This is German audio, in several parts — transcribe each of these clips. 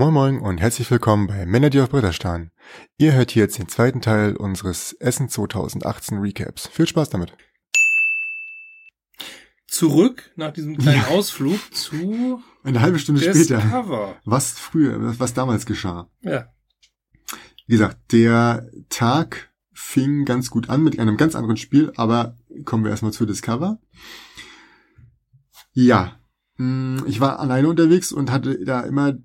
Moin Moin und herzlich willkommen bei auf Bretter starren. Ihr hört hier jetzt den zweiten Teil unseres Essen 2018 Recaps. Viel Spaß damit. Zurück nach diesem kleinen Ausflug zu Eine halbe Stunde später. Discover. Was früher, was damals geschah. Ja. Wie gesagt, der Tag fing ganz gut an mit einem ganz anderen Spiel, aber kommen wir erstmal zu Discover. Ja, mh, ich war alleine unterwegs und hatte da immer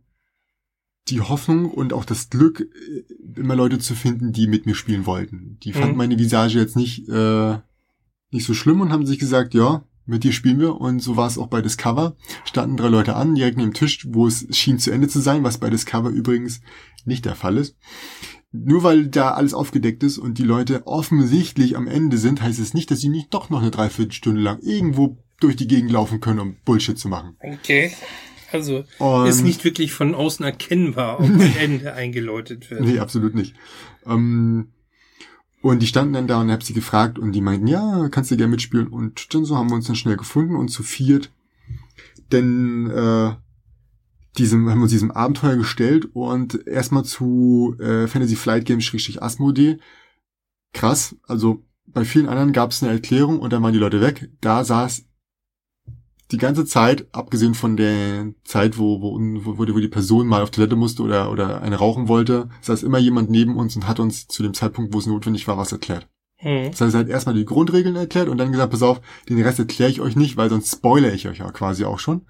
die Hoffnung und auch das Glück, äh, immer Leute zu finden, die mit mir spielen wollten. Die fanden Mhm. meine Visage jetzt nicht, äh, nicht so schlimm und haben sich gesagt, ja, mit dir spielen wir. Und so war es auch bei Discover. Standen drei Leute an, direkt neben dem Tisch, wo es schien zu Ende zu sein, was bei Discover übrigens nicht der Fall ist. Nur weil da alles aufgedeckt ist und die Leute offensichtlich am Ende sind, heißt es nicht, dass sie nicht doch noch eine Dreiviertelstunde lang irgendwo durch die Gegend laufen können, um Bullshit zu machen. Okay. Also Und ist nicht wirklich von außen erkennbar, ob ein Ende eingeläutet wird. Nee, absolut nicht. Ähm, und die standen dann da und hab sie gefragt und die meinten, ja, kannst du gerne mitspielen. Und dann so haben wir uns dann schnell gefunden und zu viert denn äh, diesem, haben wir uns diesem Abenteuer gestellt und erstmal zu äh, Fantasy Flight Games Schrägstrich Asmodee. Krass, also bei vielen anderen gab es eine Erklärung und dann waren die Leute weg. Da saß die ganze Zeit, abgesehen von der Zeit, wo, wo, wo, wo die Person mal auf Toilette musste oder, oder eine rauchen wollte, saß immer jemand neben uns und hat uns zu dem Zeitpunkt, wo es notwendig war, was erklärt. Hm. Das heißt, er hat erstmal die Grundregeln erklärt und dann gesagt, pass auf, den Rest erkläre ich euch nicht, weil sonst spoilere ich euch ja quasi auch schon.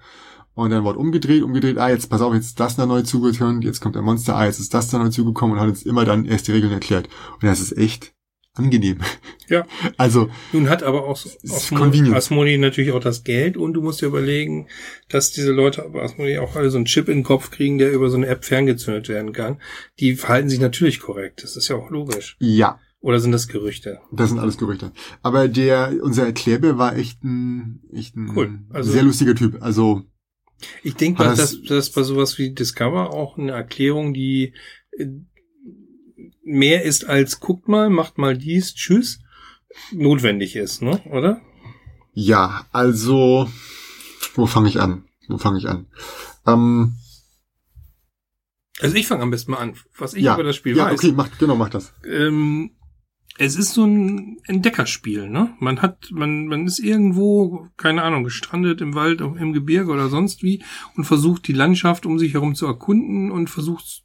Und dann wurde umgedreht, umgedreht, ah, jetzt pass auf, jetzt ist das da neu zugekommen, jetzt kommt der Monster, ah, jetzt ist das da neu zugekommen und hat uns immer dann erst die Regeln erklärt. Und das ist echt angenehm. Ja. Also, Nun hat aber auch ist Asmo- convenient. Asmodee natürlich auch das Geld und du musst dir überlegen, dass diese Leute bei Asmodee auch alle so einen Chip in den Kopf kriegen, der über so eine App ferngezündet werden kann. Die verhalten sich natürlich korrekt. Das ist ja auch logisch. ja, Oder sind das Gerüchte? das sind alles Gerüchte. Aber der, unser Erklärbär war echt ein, echt ein Cool. Also- sehr lustiger Typ. Also, Ich denke mal, dass das bei sowas wie Discover auch eine Erklärung, die äh, mehr ist als guckt mal, macht mal dies, tschüss, notwendig ist, ne? Oder? ja, also, wo fange ich an? Wo fange ich an? Ähm, Also ich fange am besten mal an, was ich ja, über das Spiel ja, weiß. okay, mach, genau, mach das. Ähm, es ist so ein Entdeckerspiel, ne? Man hat, man, man ist irgendwo, keine Ahnung, gestrandet im Wald, im Gebirge oder sonst wie und versucht die Landschaft um sich herum zu erkunden und versucht,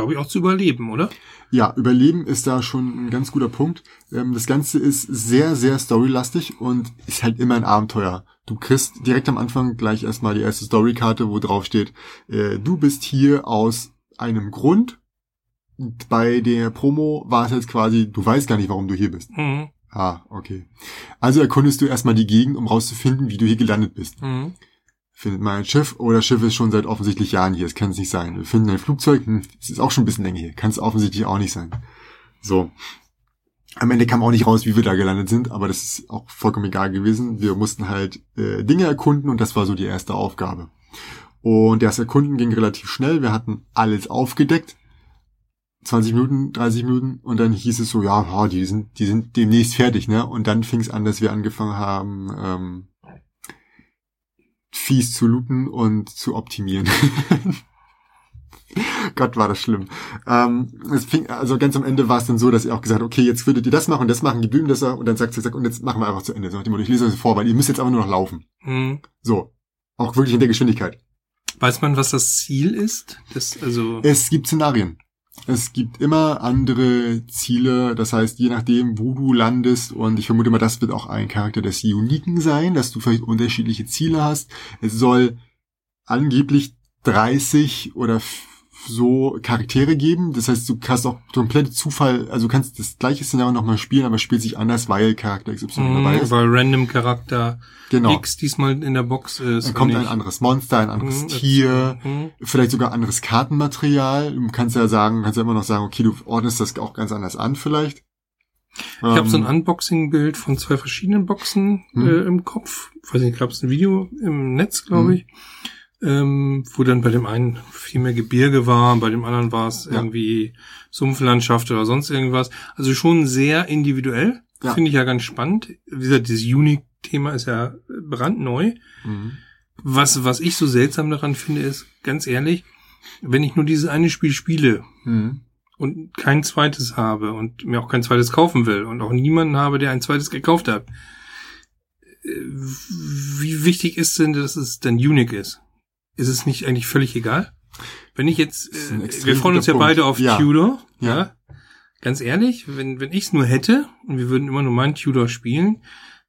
glaube ich, auch zu überleben, oder? Ja, Überleben ist da schon ein ganz guter Punkt. Ähm, das Ganze ist sehr, sehr storylastig und ist halt immer ein Abenteuer. Du kriegst direkt am Anfang gleich erstmal die erste Storykarte, wo drauf steht, äh, du bist hier aus einem Grund. Und Bei der Promo war es jetzt quasi, du weißt gar nicht, warum du hier bist. Mhm. Ah, okay. Also erkundest du erstmal die Gegend, um rauszufinden, wie du hier gelandet bist. Mhm. Findet mal ein Schiff oder Schiff ist schon seit offensichtlich Jahren hier. Es kann es nicht sein. Wir finden ein Flugzeug. Hm, es ist auch schon ein bisschen länger hier. Kann es offensichtlich auch nicht sein. So. Am Ende kam auch nicht raus, wie wir da gelandet sind, aber das ist auch vollkommen egal gewesen. Wir mussten halt äh, Dinge erkunden und das war so die erste Aufgabe. Und das Erkunden ging relativ schnell. Wir hatten alles aufgedeckt. 20 Minuten, 30 Minuten und dann hieß es so, ja, die sind, die sind demnächst fertig, ne? Und dann fing es an, dass wir angefangen haben, ähm, fies zu looten und zu optimieren. Gott, war das schlimm. Ähm, es fing, also ganz am Ende war es dann so, dass ihr auch gesagt habt, okay, jetzt würdet ihr das machen und das machen, geblieben das und dann sagt sie, sagt, und jetzt machen wir einfach zu Ende. So nach dem Motto, ich lese euch das vor, weil ihr müsst jetzt einfach nur noch laufen. Mhm. So. Auch wirklich in der Geschwindigkeit. Weiß man, was das Ziel ist? Das, also, Es gibt Szenarien. Es gibt immer andere Ziele, das heißt, je nachdem, wo du landest, und ich vermute mal, das wird auch ein Charakter des Uniken sein, dass du vielleicht unterschiedliche Ziele hast. Es soll angeblich 30 oder so Charaktere geben. Das heißt, du kannst auch komplett Zufall, also du kannst das gleiche Szenario nochmal spielen, aber spielt sich anders, weil Charakter XY dabei mhm, ist. weil Random Charakter Genau. X diesmal in der Box ist. Dann kommt ein anderes Monster, ein anderes Mhm, Tier, Mhm. vielleicht sogar anderes Kartenmaterial. Du kannst ja sagen, kannst ja immer noch sagen, okay, du ordnest das auch ganz anders an vielleicht. Ich habe so ein Ähm, Unboxing-Bild von zwei verschiedenen Boxen Mhm. äh, im Kopf. Weiß nicht, ich glaube, es ein Video im Netz, glaube Mhm. ich. Ähm, wo dann bei dem einen viel mehr Gebirge war, bei dem anderen war es Ja. irgendwie Sumpflandschaft oder sonst irgendwas. Also schon sehr individuell. Ja. Finde ich ja ganz spannend. Wie gesagt, dieses Unique-Thema ist ja brandneu. mhm. Was, was ich so seltsam daran finde, ist, ganz ehrlich, wenn ich nur dieses eine Spiel spiele Mhm. und kein zweites habe und mir auch kein zweites kaufen will und auch niemanden habe, der ein zweites gekauft hat, äh, wie wichtig ist denn, dass es dann unique ist? Ist es nicht eigentlich völlig egal? Wenn ich jetzt, äh, wir freuen uns ja guter beide Punkt. auf Ja. Tudor, ja. Ja. Ganz ehrlich, wenn, wenn ich es nur hätte und wir würden immer nur meinen Tudor spielen,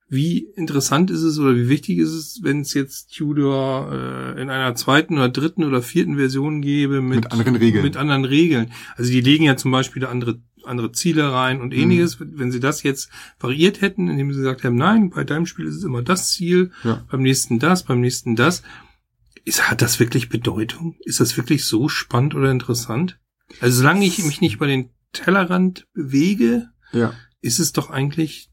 wie interessant ist es oder wie wichtig ist es, wenn es jetzt Tudor äh, in einer zweiten oder dritten oder vierten Version gäbe mit, Mit anderen Regeln. Mit anderen Regeln. Also die legen ja zum Beispiel da andere andere Ziele rein und Mhm. ähnliches. Wenn sie das jetzt variiert hätten, indem sie gesagt haben, nein, bei deinem Spiel ist es immer das Ziel, Ja. beim nächsten das, beim nächsten das. Ist, hat das wirklich Bedeutung? Ist das wirklich so spannend oder interessant? Also solange ich mich nicht über den Tellerrand bewege, Ja. ist es doch eigentlich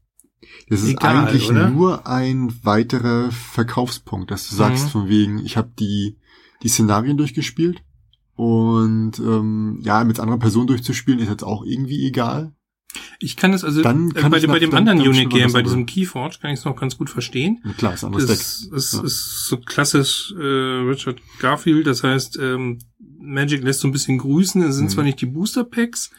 Das ist Egal, eigentlich oder? nur ein weiterer Verkaufspunkt, dass du sagst Mhm. von wegen, ich habe die die Szenarien durchgespielt und ähm, ja, mit anderer Person durchzuspielen ist jetzt auch irgendwie egal. Ich kann es also Dann äh, kann bei, dem- bei nach- dem dann- anderen mal Game, bei diesem Keyforge, kann ich es noch ganz gut verstehen. Klar, ist ein anderes Das Deck. ist, Ja. ist so klassisch äh, Richard Garfield, das heißt, ähm, Magic lässt so ein bisschen grüßen. Es sind Mhm. zwar nicht die Booster Packs,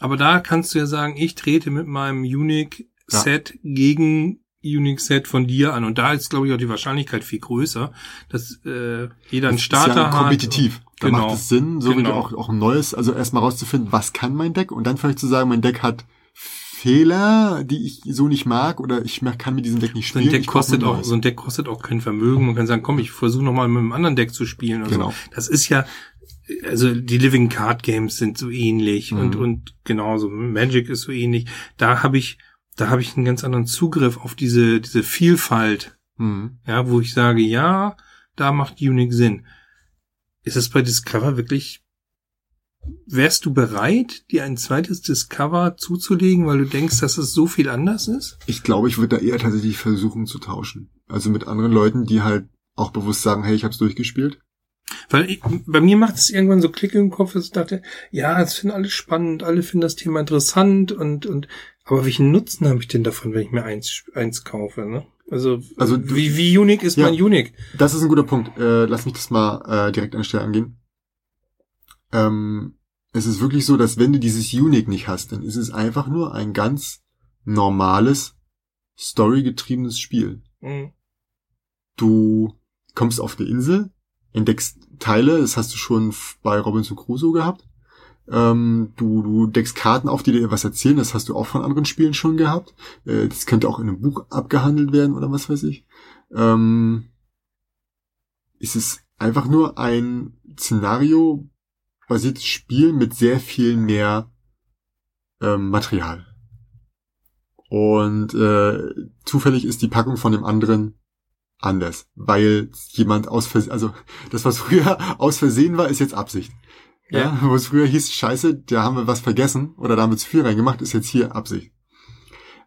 aber da kannst du ja sagen, ich trete mit meinem Unique Set gegen Unique Set von dir an. Und da ist, glaube ich, auch die Wahrscheinlichkeit viel größer, dass äh, jeder einen Starter ist ja hat. kompetitiv. Da Genau. macht es Sinn, so wie Genau. auch, auch ein neues, also erstmal rauszufinden, was kann mein Deck und dann vielleicht zu sagen, mein Deck hat Fehler, die ich so nicht mag oder ich kann mit diesem Deck nicht So ein spielen. Deck kostet auch, so ein Deck kostet auch kein Vermögen. Man kann sagen, komm, ich versuche noch mal mit einem anderen Deck zu spielen. Genau. so. Das ist ja, also die Living Card Games sind so ähnlich Mhm. und und genauso Magic ist so ähnlich. Da habe ich, da habe ich einen ganz anderen Zugriff auf diese diese Vielfalt, Mhm. ja, wo ich sage, ja, da macht Unique Sinn. Ist es bei Discover wirklich? Wärst du bereit, dir ein zweites Discover zuzulegen, weil du denkst, dass es so viel anders ist? Ich glaube, ich würde da eher tatsächlich versuchen zu tauschen. Also mit anderen Leuten, die halt auch bewusst sagen, hey, ich habe es durchgespielt. Weil ich, bei mir macht es irgendwann so Klick im Kopf, dass ich dachte, ja, es finden alle spannend, alle finden das Thema interessant und, und, aber welchen Nutzen habe ich denn davon, wenn ich mir eins, eins kaufe, ne? Also, Also du- wie, wie unique ist Ja. mein Unique? Das ist ein guter Punkt. Äh, lass mich das mal äh, direkt an der Stelle angehen. Ähm, es ist wirklich so, dass wenn du dieses Unique nicht hast, dann ist es einfach nur ein ganz normales, storygetriebenes Spiel. Mhm. Du kommst auf die Insel, entdeckst Teile, das hast du schon bei Robinson Crusoe gehabt. Ähm, du, du deckst Karten auf, die dir was erzählen, das hast du auch von anderen Spielen schon gehabt. Äh, das könnte auch in einem Buch abgehandelt werden oder was weiß ich. Ähm, es ist einfach nur ein Szenario basiertes Spiel mit sehr viel mehr ähm, Material. Und äh, zufällig ist die Packung von dem anderen anders, weil jemand aus Versehen, also das, was früher aus Versehen war, ist jetzt Absicht. Ja. Ja. Wo es früher hieß, scheiße, da haben wir was vergessen oder da haben wir zu viel reingemacht, ist jetzt hier Absicht.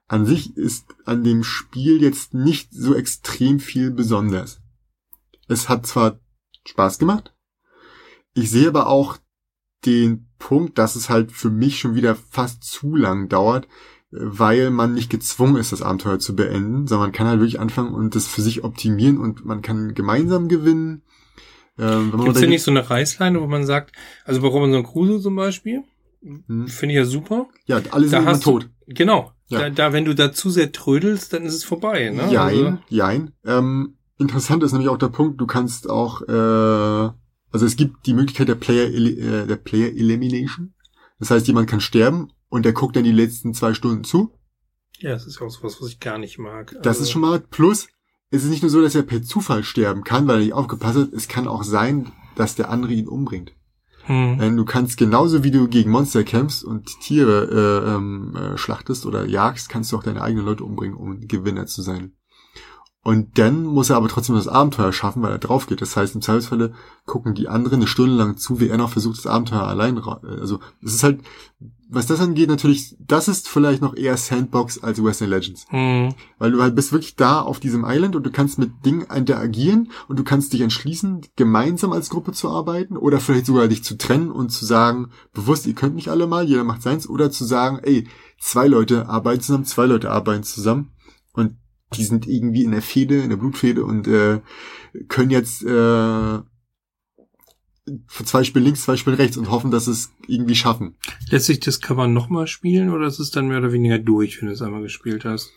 An sich ist an dem Spiel jetzt nicht so extrem viel besonders. Es hat zwar Spaß gemacht, ich sehe aber auch den Punkt, dass es halt für mich schon wieder fast zu lang dauert, weil man nicht gezwungen ist, das Abenteuer zu beenden, sondern man kann halt wirklich anfangen und das für sich optimieren und man kann gemeinsam gewinnen. Ähm, Gibt es denn nicht so eine Reißleine, wo man sagt, also bei Robinson Crusoe zum Beispiel, Hm. finde ich ja super. Ja, alle sind immer hast du- tot. Genau. Ja. Da, da, wenn du da zu sehr trödelst, dann ist es vorbei, ne? Jein, Also, jein. Ähm, interessant ist nämlich auch der Punkt, du kannst auch, äh, also es gibt die Möglichkeit der Player, äh, der Player Elimination. Das heißt, jemand kann sterben und der guckt dann die letzten zwei Stunden zu. ja, das ist auch sowas, was ich gar nicht mag. Das Also, ist schon mal plus. Es ist nicht nur so, dass er per Zufall sterben kann, weil er nicht aufgepasst hat. Es kann auch sein, dass der andere ihn umbringt. Hm. Denn du kannst genauso wie du gegen Monster kämpfst und Tiere äh, ähm, äh, schlachtest oder jagst, kannst du auch deine eigenen Leute umbringen, um Gewinner zu sein. Und dann muss er aber trotzdem das Abenteuer schaffen, weil er drauf geht. Das heißt, im Zweifelsfalle gucken die anderen eine Stunde lang zu, wie er noch versucht, das Abenteuer allein. äh, Also, es ist halt, was das angeht, natürlich, das ist vielleicht noch eher Sandbox als Western Legends. Hm. Weil du halt bist wirklich da auf diesem Island und du kannst mit Dingen interagieren und du kannst dich entschließen, gemeinsam als Gruppe zu arbeiten oder vielleicht sogar dich zu trennen und zu sagen, bewusst, ihr könnt nicht alle mal, jeder macht seins, oder zu sagen, ey, zwei Leute arbeiten zusammen, zwei Leute arbeiten zusammen und die sind irgendwie in der Fehde, in der Blutfehde und äh, können jetzt äh, zwei Spiele links, zwei Spiele rechts und hoffen, dass es irgendwie schaffen. Lässt sich das Cover nochmal spielen oder ist es dann mehr oder weniger durch, wenn du es einmal gespielt hast?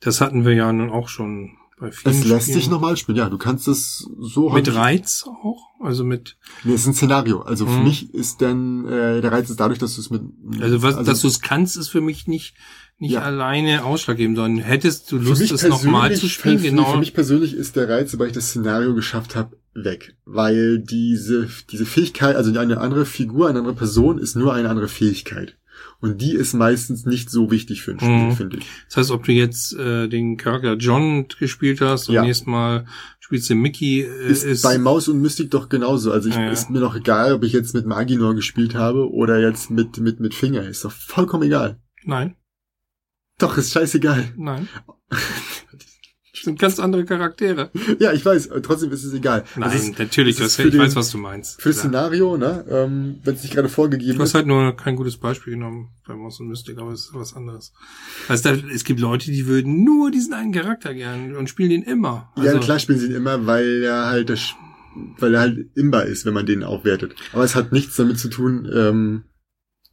Das hatten wir ja nun auch schon bei vielen Es lässt Spielen. sich nochmal spielen, ja. Du kannst es so Mit Reiz auch? Also mit, Nee, es ist ein Szenario. Also für Mhm. mich ist dann äh, der Reiz ist dadurch, dass du es mit also was, dass du es kannst, ist für mich nicht, nicht Ja. alleine ausschlaggebend, sondern hättest du Lust, es nochmal zu spielen, für, genau. Für mich persönlich ist der Reiz, sobald ich das Szenario geschafft habe, weg. Weil diese, diese Fähigkeit, also eine andere Figur, eine andere Person ist nur eine andere Fähigkeit. Und die ist meistens nicht so wichtig für ein Spiel, Mhm. finde ich. Das heißt, ob du jetzt äh, den Charakter John gespielt hast und Ja. nächstes Mal spielst du Mickey, äh, Ist, ist, bei Maus und Mystik doch genauso. Also ich, Ja, ja. ist mir noch egal, ob ich jetzt mit Maginor gespielt habe oder jetzt mit, mit, mit Finger. Ist doch vollkommen egal. nein, Doch, ist scheißegal. nein. Das sind ganz andere Charaktere. Ja, ich weiß, trotzdem ist es egal. Nein, ist, natürlich, ist das, ich weiß, den- was du meinst. für das. Szenario, ne, ähm, wenn es nicht gerade vorgegeben Du hast ist. halt nur kein gutes Beispiel genommen bei Moss und Mystic, aber es ist was anderes. Also da, es gibt Leute, die würden nur diesen einen Charakter gern und spielen den immer. Also, ja, klar spielen sie ihn immer, weil er halt das, weil er halt imbar ist, wenn man den aufwertet. Aber es hat nichts damit zu tun, ähm,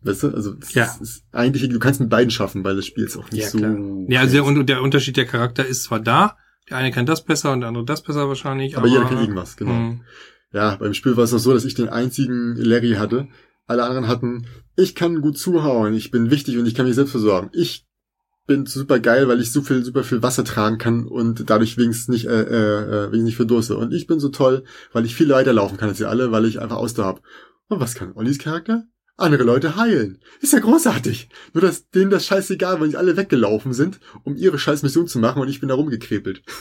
weißt du, also es Ja. ist eigentlich, du kannst mit beiden schaffen, weil das Spiel ist auch nicht Ja, so. klar. Ja, also der, und der Unterschied der Charakter ist zwar da, der eine kann das besser und der andere das besser wahrscheinlich, aber aber, jeder kann irgendwas, genau. Hm. Ja, beim Spiel war es auch so, dass ich den einzigen Larry hatte. Alle anderen hatten, ich kann gut zuhauen, ich bin wichtig und ich kann mich selbst versorgen. Ich bin super geil, weil ich so viel, super viel Wasser tragen kann und dadurch wenigstens nicht, äh, äh, äh, wenigstens nicht verdurste. Und ich bin so toll, weil ich viel weiterlaufen kann als ihr alle, weil ich einfach Ausdauer hab. Und was kann Ollis Charakter? Andere Leute heilen. Ist ja großartig. Nur dass denen das scheißegal, weil die alle weggelaufen sind, um ihre scheiß Mission zu machen und ich bin da rumgekrepelt.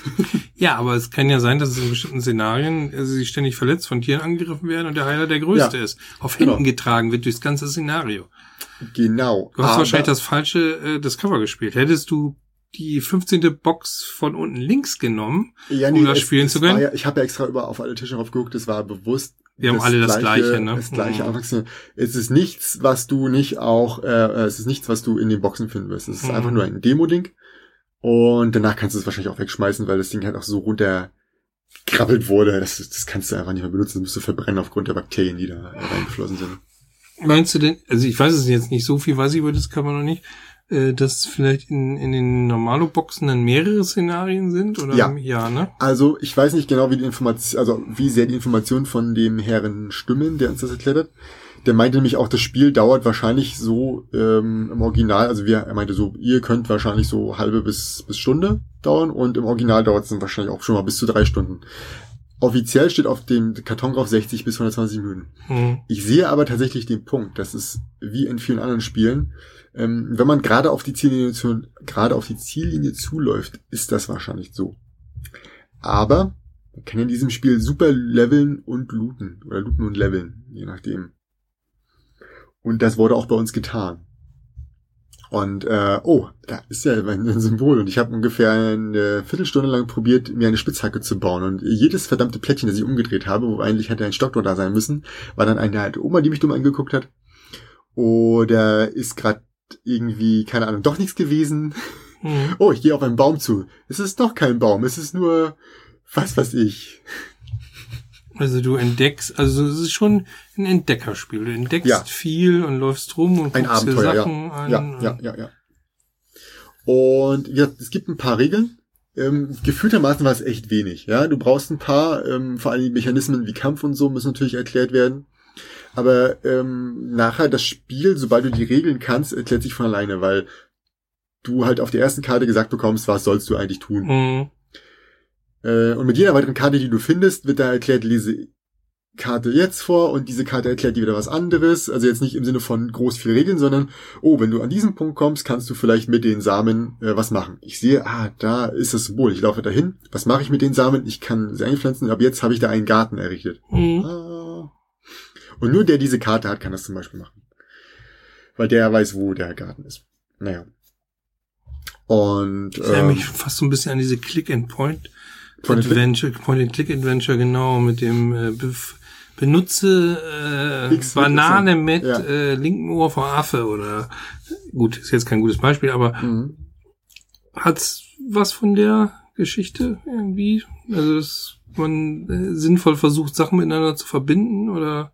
Ja, aber es kann ja sein, dass es in bestimmten Szenarien äh, sie ständig verletzt von Tieren angegriffen werden und der Heiler der Größte Ja. ist. Auf Genau. Händen getragen wird durchs ganze Szenario. Genau. Du hast Aber- wahrscheinlich das falsche, äh, das Cover gespielt. Hättest du die 15. Box von unten links genommen, Ja, um das spielen zu können? Ja, ich habe ja extra über auf alle Tische drauf geguckt, das war bewusst. Wir haben alle das Gleiche, ne? Das gleiche Mhm. Anfangs. Es ist nichts, was du nicht auch, äh, es ist nichts, was du in den Boxen finden wirst. Es ist Mhm. einfach nur ein Demo-Ding. Und danach kannst du es wahrscheinlich auch wegschmeißen, weil das Ding halt auch so runter krabbelt wurde. Das, das kannst du einfach nicht mehr benutzen. Das musst du verbrennen aufgrund der Bakterien, die da reingeflossen sind. Meinst du denn, also ich weiß es jetzt nicht, so viel weiß ich über das Cover noch nicht, äh, dass vielleicht in, in den Normalo-Boxen dann mehrere Szenarien sind? Oder? Ja. Ja, ne? Also, ich weiß nicht genau, wie die Information, also wie sehr die Informationen von dem Herren stimmen, der uns das erklärt hat. Der meinte nämlich auch, das Spiel dauert wahrscheinlich so ähm, im Original, also wir, er meinte so, ihr könnt wahrscheinlich so halbe bis, bis Stunde dauern und im Original dauert es dann wahrscheinlich auch schon mal bis zu drei Stunden. Offiziell steht auf dem Karton drauf 60 bis 120 Minuten. Hm. Ich sehe aber tatsächlich den Punkt, dass es wie in vielen anderen Spielen, ähm, wenn man gerade auf die Ziellinie zu, gerade auf die Ziellinie zuläuft, ist das wahrscheinlich so. Aber man kann in diesem Spiel super leveln und looten oder looten und leveln, je nachdem. Und das wurde auch bei uns getan. Und äh, oh, da ist ja ein Symbol und ich habe ungefähr eine Viertelstunde lang probiert, mir eine Spitzhacke zu bauen und jedes verdammte Plättchen, das ich umgedreht habe, wo eigentlich hätte ein Stock da sein müssen, war dann eine alte Oma, die mich dumm angeguckt hat. Oder ist gerade irgendwie, keine Ahnung, doch nichts gewesen. Hm. Oh, ich gehe auf einen Baum zu. Es ist doch kein Baum, es ist nur, was weiß ich. Also du entdeckst, also es ist schon ein Entdeckerspiel. Du entdeckst Ja. viel und läufst rum und Ein guckst dir Abenteuer, ja. Sachen an. Ja, ja, ja, ja. Und ja, es gibt ein paar Regeln. Ähm, gefühltermaßen war es echt wenig. Ja, du brauchst ein paar, ähm, vor allem die Mechanismen wie Kampf und so müssen natürlich erklärt werden. Aber ähm, nachher das Spiel, sobald du die Regeln kannst, erklärt sich von alleine, weil du halt auf der ersten Karte gesagt bekommst, was sollst du eigentlich tun. Hm. Äh, und mit jeder weiteren Karte, die du findest, wird da erklärt, lese Karte jetzt vor und diese Karte erklärt dir wieder was anderes. Also jetzt nicht im Sinne von groß viel Regeln, sondern, oh, wenn du an diesen Punkt kommst, kannst du vielleicht mit den Samen äh, was machen. Ich sehe, ah, da ist das Symbol. Ich laufe dahin. Was mache ich mit den Samen? Ich kann sie einpflanzen. Ab jetzt habe ich da einen Garten errichtet. Hm. Ah. Und nur der diese Karte hat, kann das zum Beispiel machen. Weil der weiß, wo der Garten ist. Naja. Und Das erinnert ähm, mich fast so ein bisschen an diese Click-and-Point Point and Click? Adventure, Point-and-Click-Adventure, genau, mit dem äh, benutze äh, X Banane mit Ja. äh, linken Ohr vor Affe oder gut, ist jetzt kein gutes Beispiel, aber mhm. hat's was von der Geschichte irgendwie? Also dass man äh, sinnvoll versucht, Sachen miteinander zu verbinden oder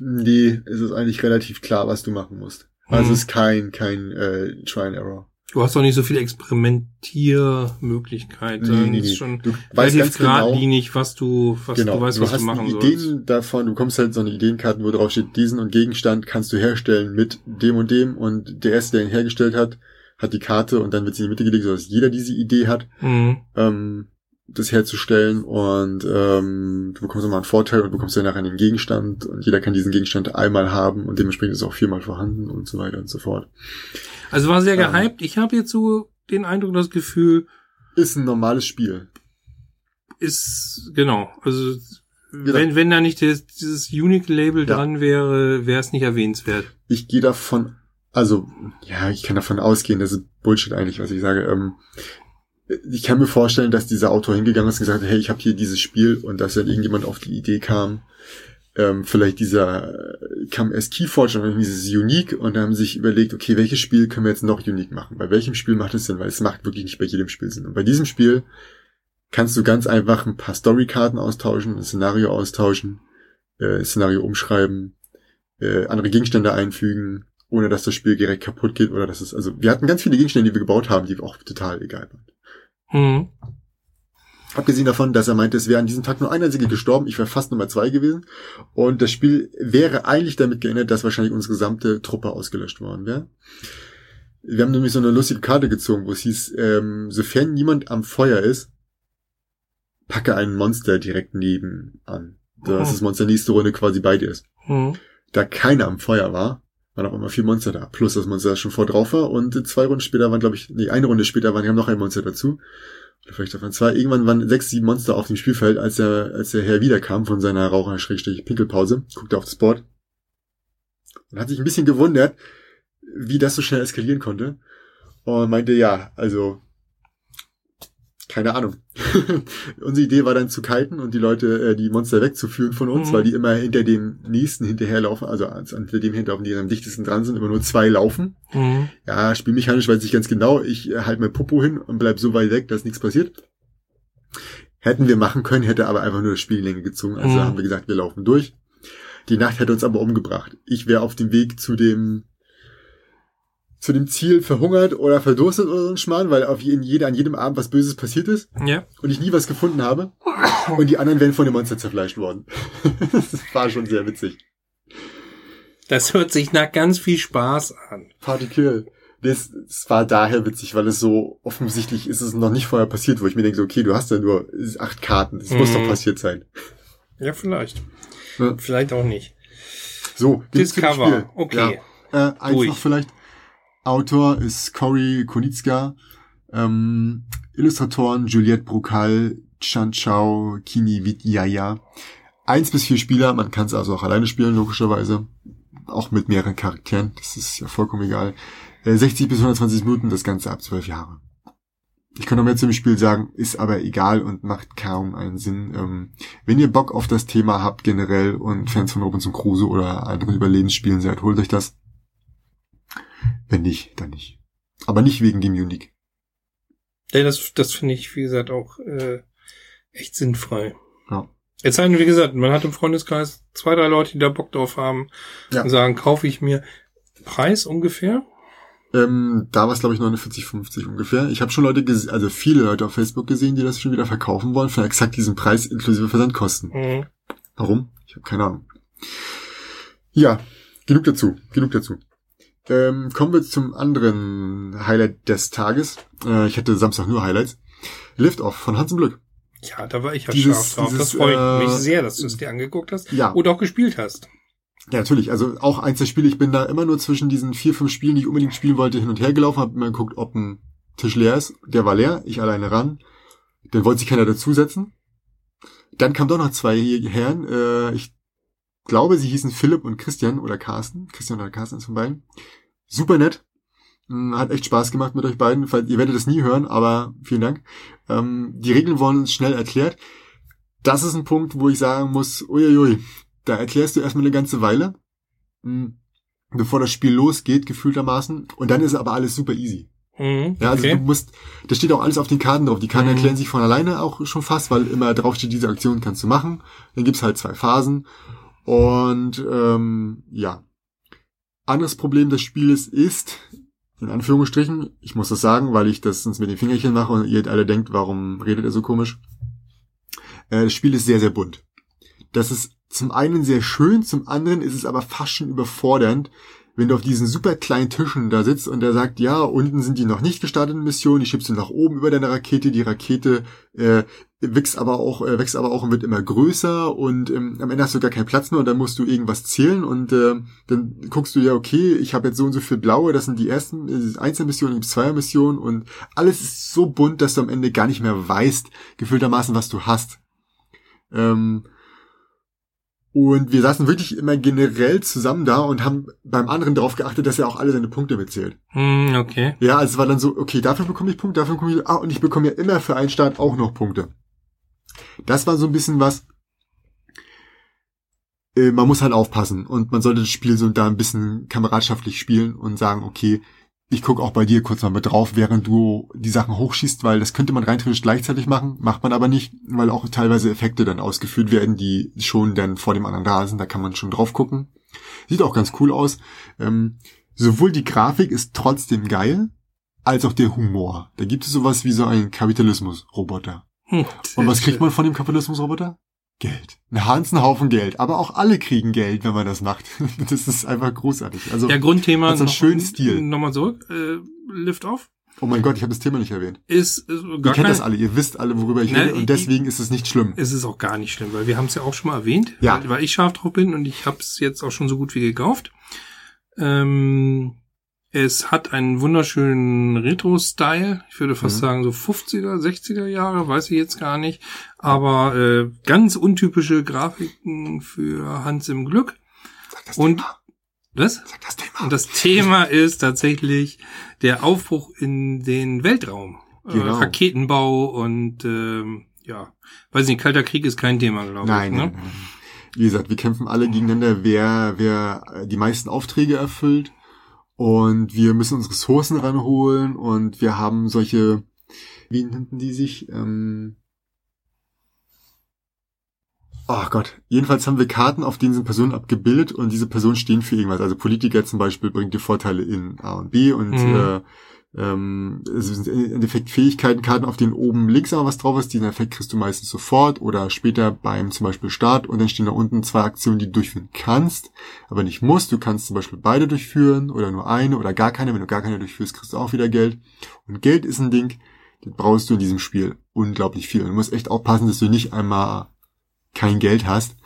Nee, es ist eigentlich relativ klar, was du machen musst. Also Mhm. es ist kein, kein äh, Try and Error. Du hast auch nicht so viel Experimentiermöglichkeiten. Nee, nee, Es nee. schon Du weißt ganz genau, geradlinig, was du, was genau, du weißt, was hast du machen die sollst. Ideen davon, du bekommst halt so eine Ideenkarte, wo drauf steht, diesen und Gegenstand kannst du herstellen mit dem und dem und der erste, der ihn hergestellt hat, hat die Karte und dann wird sie in die Mitte gelegt, sodass jeder diese Idee hat. Mhm. ähm, das herzustellen und ähm, du bekommst immer einen Vorteil und bekommst dann nachher einen Gegenstand und jeder kann diesen Gegenstand einmal haben und dementsprechend ist auch viermal vorhanden und so weiter und so fort. Also war sehr Ähm. gehypt. Ich habe jetzt so den Eindruck, das Gefühl Ist ein normales Spiel. ist, genau, also Genau. wenn, wenn da nicht das, dieses Unique-Label Ja. dran wäre, wäre es nicht erwähnenswert. Ich gehe davon, also ja, ich kann davon ausgehen, das ist Bullshit eigentlich, was ich sage. Ähm, ich kann mir vorstellen, dass dieser Autor hingegangen ist und gesagt hat, hey, ich habe hier dieses Spiel und dass dann irgendjemand auf die Idee kam, ähm, vielleicht dieser äh, kam erst Keyforge und dann dieses Unique und dann haben sich überlegt, okay, welches Spiel können wir jetzt noch unique machen? Bei welchem Spiel macht es Sinn? Weil es macht wirklich nicht bei jedem Spiel Sinn. Und bei diesem Spiel kannst du ganz einfach ein paar Storykarten austauschen, ein Szenario austauschen, äh, Szenario umschreiben, äh, andere Gegenstände einfügen, ohne dass das Spiel direkt kaputt geht oder dass es, also wir hatten ganz viele Gegenstände, die wir gebaut haben, die auch total egal waren. Mhm. Abgesehen davon, dass er meinte, es wäre an diesem Tag nur ein einziger gestorben, ich wäre fast Nummer zwei gewesen. Und das Spiel wäre eigentlich damit geändert, dass wahrscheinlich unsere gesamte Truppe ausgelöscht worden wäre. Wir haben nämlich so eine lustige Karte gezogen, wo es hieß, ähm, sofern niemand am Feuer ist, packe ein Monster direkt neben an. Dass Oh. das Monster nächste Runde quasi bei dir ist. Mhm. Da keiner am Feuer war, waren auch immer vier Monster da. Plus das Monster, schon vor drauf war. Und zwei Runden später waren, glaube ich, nee, eine Runde später waren, die haben noch ein Monster dazu. Oder vielleicht davon zwei. Irgendwann waren sechs, sieben Monster auf dem Spielfeld, als er, als der Herr wiederkam von seiner Raucher-Pinkelpause, guckte auf das Board und hat sich ein bisschen gewundert, wie das so schnell eskalieren konnte. Und meinte, ja, also, keine Ahnung. Unsere Idee war dann zu kiten und die Leute, äh, die Monster wegzuführen von uns, Mhm. weil die immer hinter dem nächsten hinterherlaufen, also als- hinter dem hinterlaufen, die am dichtesten dran sind, immer nur zwei laufen. Mhm. Ja, spielmechanisch weiß ich ganz genau, ich äh, halte mein Popo hin und bleib so weit weg, dass nichts passiert. Hätten wir machen können, hätte aber einfach nur das Spiel in die Länge gezogen. Also Mhm. haben wir gesagt, wir laufen durch. Die Nacht hätte uns aber umgebracht. Ich wäre auf dem Weg zu dem zu dem Ziel verhungert oder verdurstet oder so ein Schmarrn, weil auf jeden, jeder, an jedem Abend was Böses passiert ist Ja. und ich nie was gefunden habe. Und die anderen wären von dem Monster zerfleischt worden. das war schon sehr witzig. Das hört sich nach ganz viel Spaß an. Party Kill. Das, das war daher witzig, weil es so offensichtlich ist es noch nicht vorher passiert, wo ich mir denke, okay, du hast ja nur acht Karten, das muss Mhm. doch passiert sein. Ja, vielleicht. Ja. Vielleicht auch nicht. So, Discover. Okay. Ja. Äh, eins Ruhig. noch vielleicht. Autor ist Cory Konitska. Ähm, Illustratoren Juliette Brukal, Chan Chao, Kini Vidyaya. Eins bis vier Spieler, man kann es also auch alleine spielen, logischerweise. Auch mit mehreren Charakteren, das ist ja vollkommen egal. Äh, 60 bis 120 Minuten, das Ganze ab 12 Jahre. Ich kann noch mehr zu dem Spiel sagen, ist aber egal und macht kaum einen Sinn. Ähm, wenn ihr Bock auf das Thema habt generell und Fans von Robinson Crusoe oder anderen Überlebensspielen seid, holt euch das. Wenn nicht, dann nicht. Aber nicht wegen dem Unique. Ja, das, das finde ich, wie gesagt, auch äh, echt sinnfrei. Ja. Jetzt sei denn, wie gesagt, man hat im Freundeskreis zwei, drei Leute, die da Bock drauf haben Ja. und sagen, kaufe ich mir. Preis ungefähr? Ähm, da war es, glaube ich, 49,50 ungefähr. Ich habe schon Leute, also viele Leute auf Facebook gesehen, die das schon wieder verkaufen wollen für exakt diesen Preis inklusive Versandkosten. Mhm. Warum? Ich habe keine Ahnung. Ja, genug dazu, genug dazu. Ähm, kommen wir zum anderen Highlight des Tages. Äh, ich hatte Samstag nur Highlights. Lift-Off von Hans im Glück. Ja, da war ich ja Dieses- scharf drauf. dieses, das freut äh, mich sehr, dass du es dir angeguckt hast Ja. oder auch gespielt hast. Ja, natürlich. Also auch eins der Spiele, ich bin da immer nur zwischen diesen vier, fünf Spielen, die ich unbedingt spielen wollte, hin und her gelaufen, habe immer geguckt, ob ein Tisch leer ist. Der war leer, ich alleine ran. Dann wollte sich keiner dazusetzen. Dann kamen doch noch zwei Herren. Äh, ich glaube, sie hießen Philipp und Christian oder Carsten. Christian oder Carsten ist von beiden. Super nett. Hm, Hat echt Spaß gemacht mit euch beiden. Ihr werdet es nie hören, aber vielen Dank. Ähm, die Regeln wurden uns schnell erklärt. Das ist ein Punkt, wo ich sagen muss, uiuiui, da erklärst du erstmal eine ganze Weile, hm, bevor das Spiel losgeht, gefühltermaßen. Und dann ist aber alles super easy. Mhm. Ja, also okay. du musst, da steht auch alles auf den Karten drauf. Die Karten Mhm. erklären sich von alleine auch schon fast, weil immer drauf steht, diese Aktion kannst du machen. Dann gibt's halt zwei Phasen. Und ähm, ja. Anderes Problem des Spieles ist, in Anführungsstrichen, ich muss das sagen, weil ich das sonst mit den Fingerchen mache und ihr alle denkt, warum redet er so komisch? Äh, das Spiel ist sehr, sehr bunt. Das ist zum einen sehr schön, zum anderen ist es aber fast schon überfordernd, wenn du auf diesen super kleinen Tischen da sitzt und der sagt, ja, unten sind die noch nicht gestarteten Missionen, die schiebst du nach oben über deine Rakete, die Rakete äh, wächst aber auch, äh, wächst aber auch und wird immer größer und ähm, am Ende hast du gar keinen Platz mehr und dann musst du irgendwas zählen und äh, dann guckst du ja, okay, ich habe jetzt so und so viel blaue, das sind die ersten äh, Einzelmissionen, gibt Zweiermissionen und alles ist so bunt, dass du am Ende gar nicht mehr weißt, gefühltermaßen, was du hast. Ähm, und wir saßen wirklich immer generell zusammen da und haben beim anderen darauf geachtet, dass er auch alle seine Punkte mitzählt. Hm, okay. Ja, also es war dann so, okay, dafür bekomme ich Punkte, dafür bekomme ich, ah, und ich bekomme ja immer für einen Start auch noch Punkte. Das war so ein bisschen was, äh, man muss halt aufpassen und man sollte das Spiel so da ein bisschen kameradschaftlich spielen und sagen, okay, ich gucke auch bei dir kurz mal mit drauf, während du die Sachen hochschießt, weil das könnte man rein theoretisch gleichzeitig machen, macht man aber nicht, weil auch teilweise Effekte dann ausgeführt werden, die schon dann vor dem anderen da sind, da kann man schon drauf gucken. Sieht auch ganz cool aus. Ähm, sowohl die Grafik ist trotzdem geil, als auch der Humor. Da gibt es sowas wie so einen Kapitalismus-Roboter. Hm, Und was kriegt man von dem Kapitalismus-Roboter? Geld. Ein ganzen Haufen Geld. Aber auch alle kriegen Geld, wenn man das macht. Das ist einfach großartig. Also, Ja, Grundthema. einen noch- schönen Stil. Nochmal zurück. Äh, Lift Off oh mein Gott, ich habe das Thema nicht erwähnt. ist, ist Ihr gar kennt kein, das alle, ihr wisst alle, worüber ich Ne, rede ich- und deswegen ist es nicht schlimm. Es ist auch gar nicht schlimm, weil wir haben es ja auch schon mal erwähnt, Ja. weil, weil ich scharf drauf bin und ich habe es jetzt auch schon so gut wie gekauft. Ähm, es hat einen wunderschönen Retro-Style. Ich würde fast Mhm. sagen so 50er, 60er Jahre, weiß ich jetzt gar nicht. Aber äh, ganz untypische Grafiken für Hans im Glück. Sag das Und Thema. was? Sag das Thema. Und das Thema ist tatsächlich der Aufbruch in den Weltraum. Äh, Genau. Raketenbau und ähm, ja, weiß nicht, Kalter Krieg ist kein Thema, glaube Nein, ich. nein, Ne? nein. Wie gesagt, wir kämpfen alle gegeneinander, wer, wer äh, die meisten Aufträge erfüllt. Und wir müssen uns Ressourcen ranholen und wir haben solche, wie nannten die sich? Ähm, Oh Gott. Jedenfalls haben wir Karten, auf denen sind Personen abgebildet und diese Personen stehen für irgendwas. Also Politiker zum Beispiel bringt dir Vorteile in A und B und Mhm. äh, ähm, es sind im Endeffekt Fähigkeitenkarten, auf denen oben links aber was drauf ist. Diesen Effekt kriegst du meistens sofort oder später beim zum Beispiel Start und dann stehen da unten zwei Aktionen, die du durchführen kannst, aber nicht musst. Du kannst zum Beispiel beide durchführen oder nur eine oder gar keine. Wenn du gar keine durchführst, kriegst du auch wieder Geld. Und Geld ist ein Ding, das brauchst du in diesem Spiel unglaublich viel. Und du musst echt aufpassen, dass du nicht einmal kein Geld hast,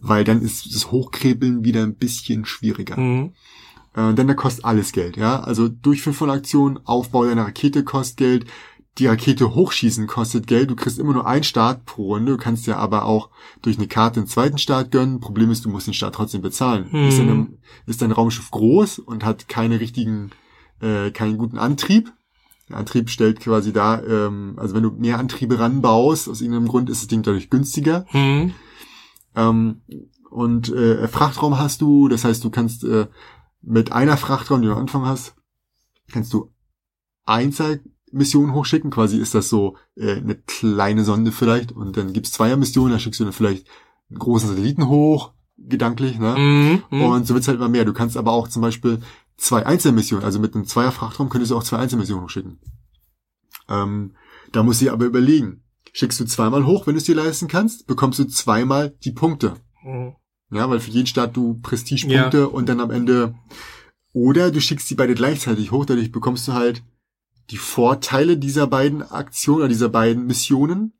weil dann ist das Hochkrebeln wieder ein bisschen schwieriger. Mhm. Äh, denn da kostet alles Geld, ja. Also Durchführen von Aktionen, Aufbau deiner Rakete kostet Geld, die Rakete hochschießen kostet Geld. Du kriegst immer nur einen Start pro Runde. Du kannst ja aber auch durch eine Karte einen zweiten Start gönnen. Problem ist, du musst den Start trotzdem bezahlen. Mhm. Ist, dein, ist dein Raumschiff groß und hat keine richtigen, äh, keinen guten Antrieb. Der Antrieb stellt quasi da, ähm, also wenn du mehr Antriebe ranbaust, aus irgendeinem Grund ist das Ding dadurch günstiger. Mhm. Ähm, und äh, Frachtraum hast du, das heißt, du kannst äh, mit einer Frachtraum, die du am Anfang hast, kannst du Einzelmissionen hochschicken. Quasi ist das so äh, eine kleine Sonde vielleicht. Und dann gibt's Zweiermissionen, da schickst du dann vielleicht einen großen Satelliten hoch, gedanklich, ne? Mhm. Mhm. Und so wird's halt immer mehr. Du kannst aber auch zum Beispiel zwei Einzelmissionen, also mit einem Zweier-Frachtraum könntest du auch zwei Einzelmissionen hochschicken. Ähm, da musst du dir aber überlegen. Schickst du zweimal hoch, wenn du es dir leisten kannst, bekommst du zweimal die Punkte. Mhm. Ja, weil für jeden Start du Prestigepunkte und dann am Ende oder du schickst die beide gleichzeitig hoch, dadurch bekommst du halt die Vorteile dieser beiden Aktionen oder dieser beiden Missionen.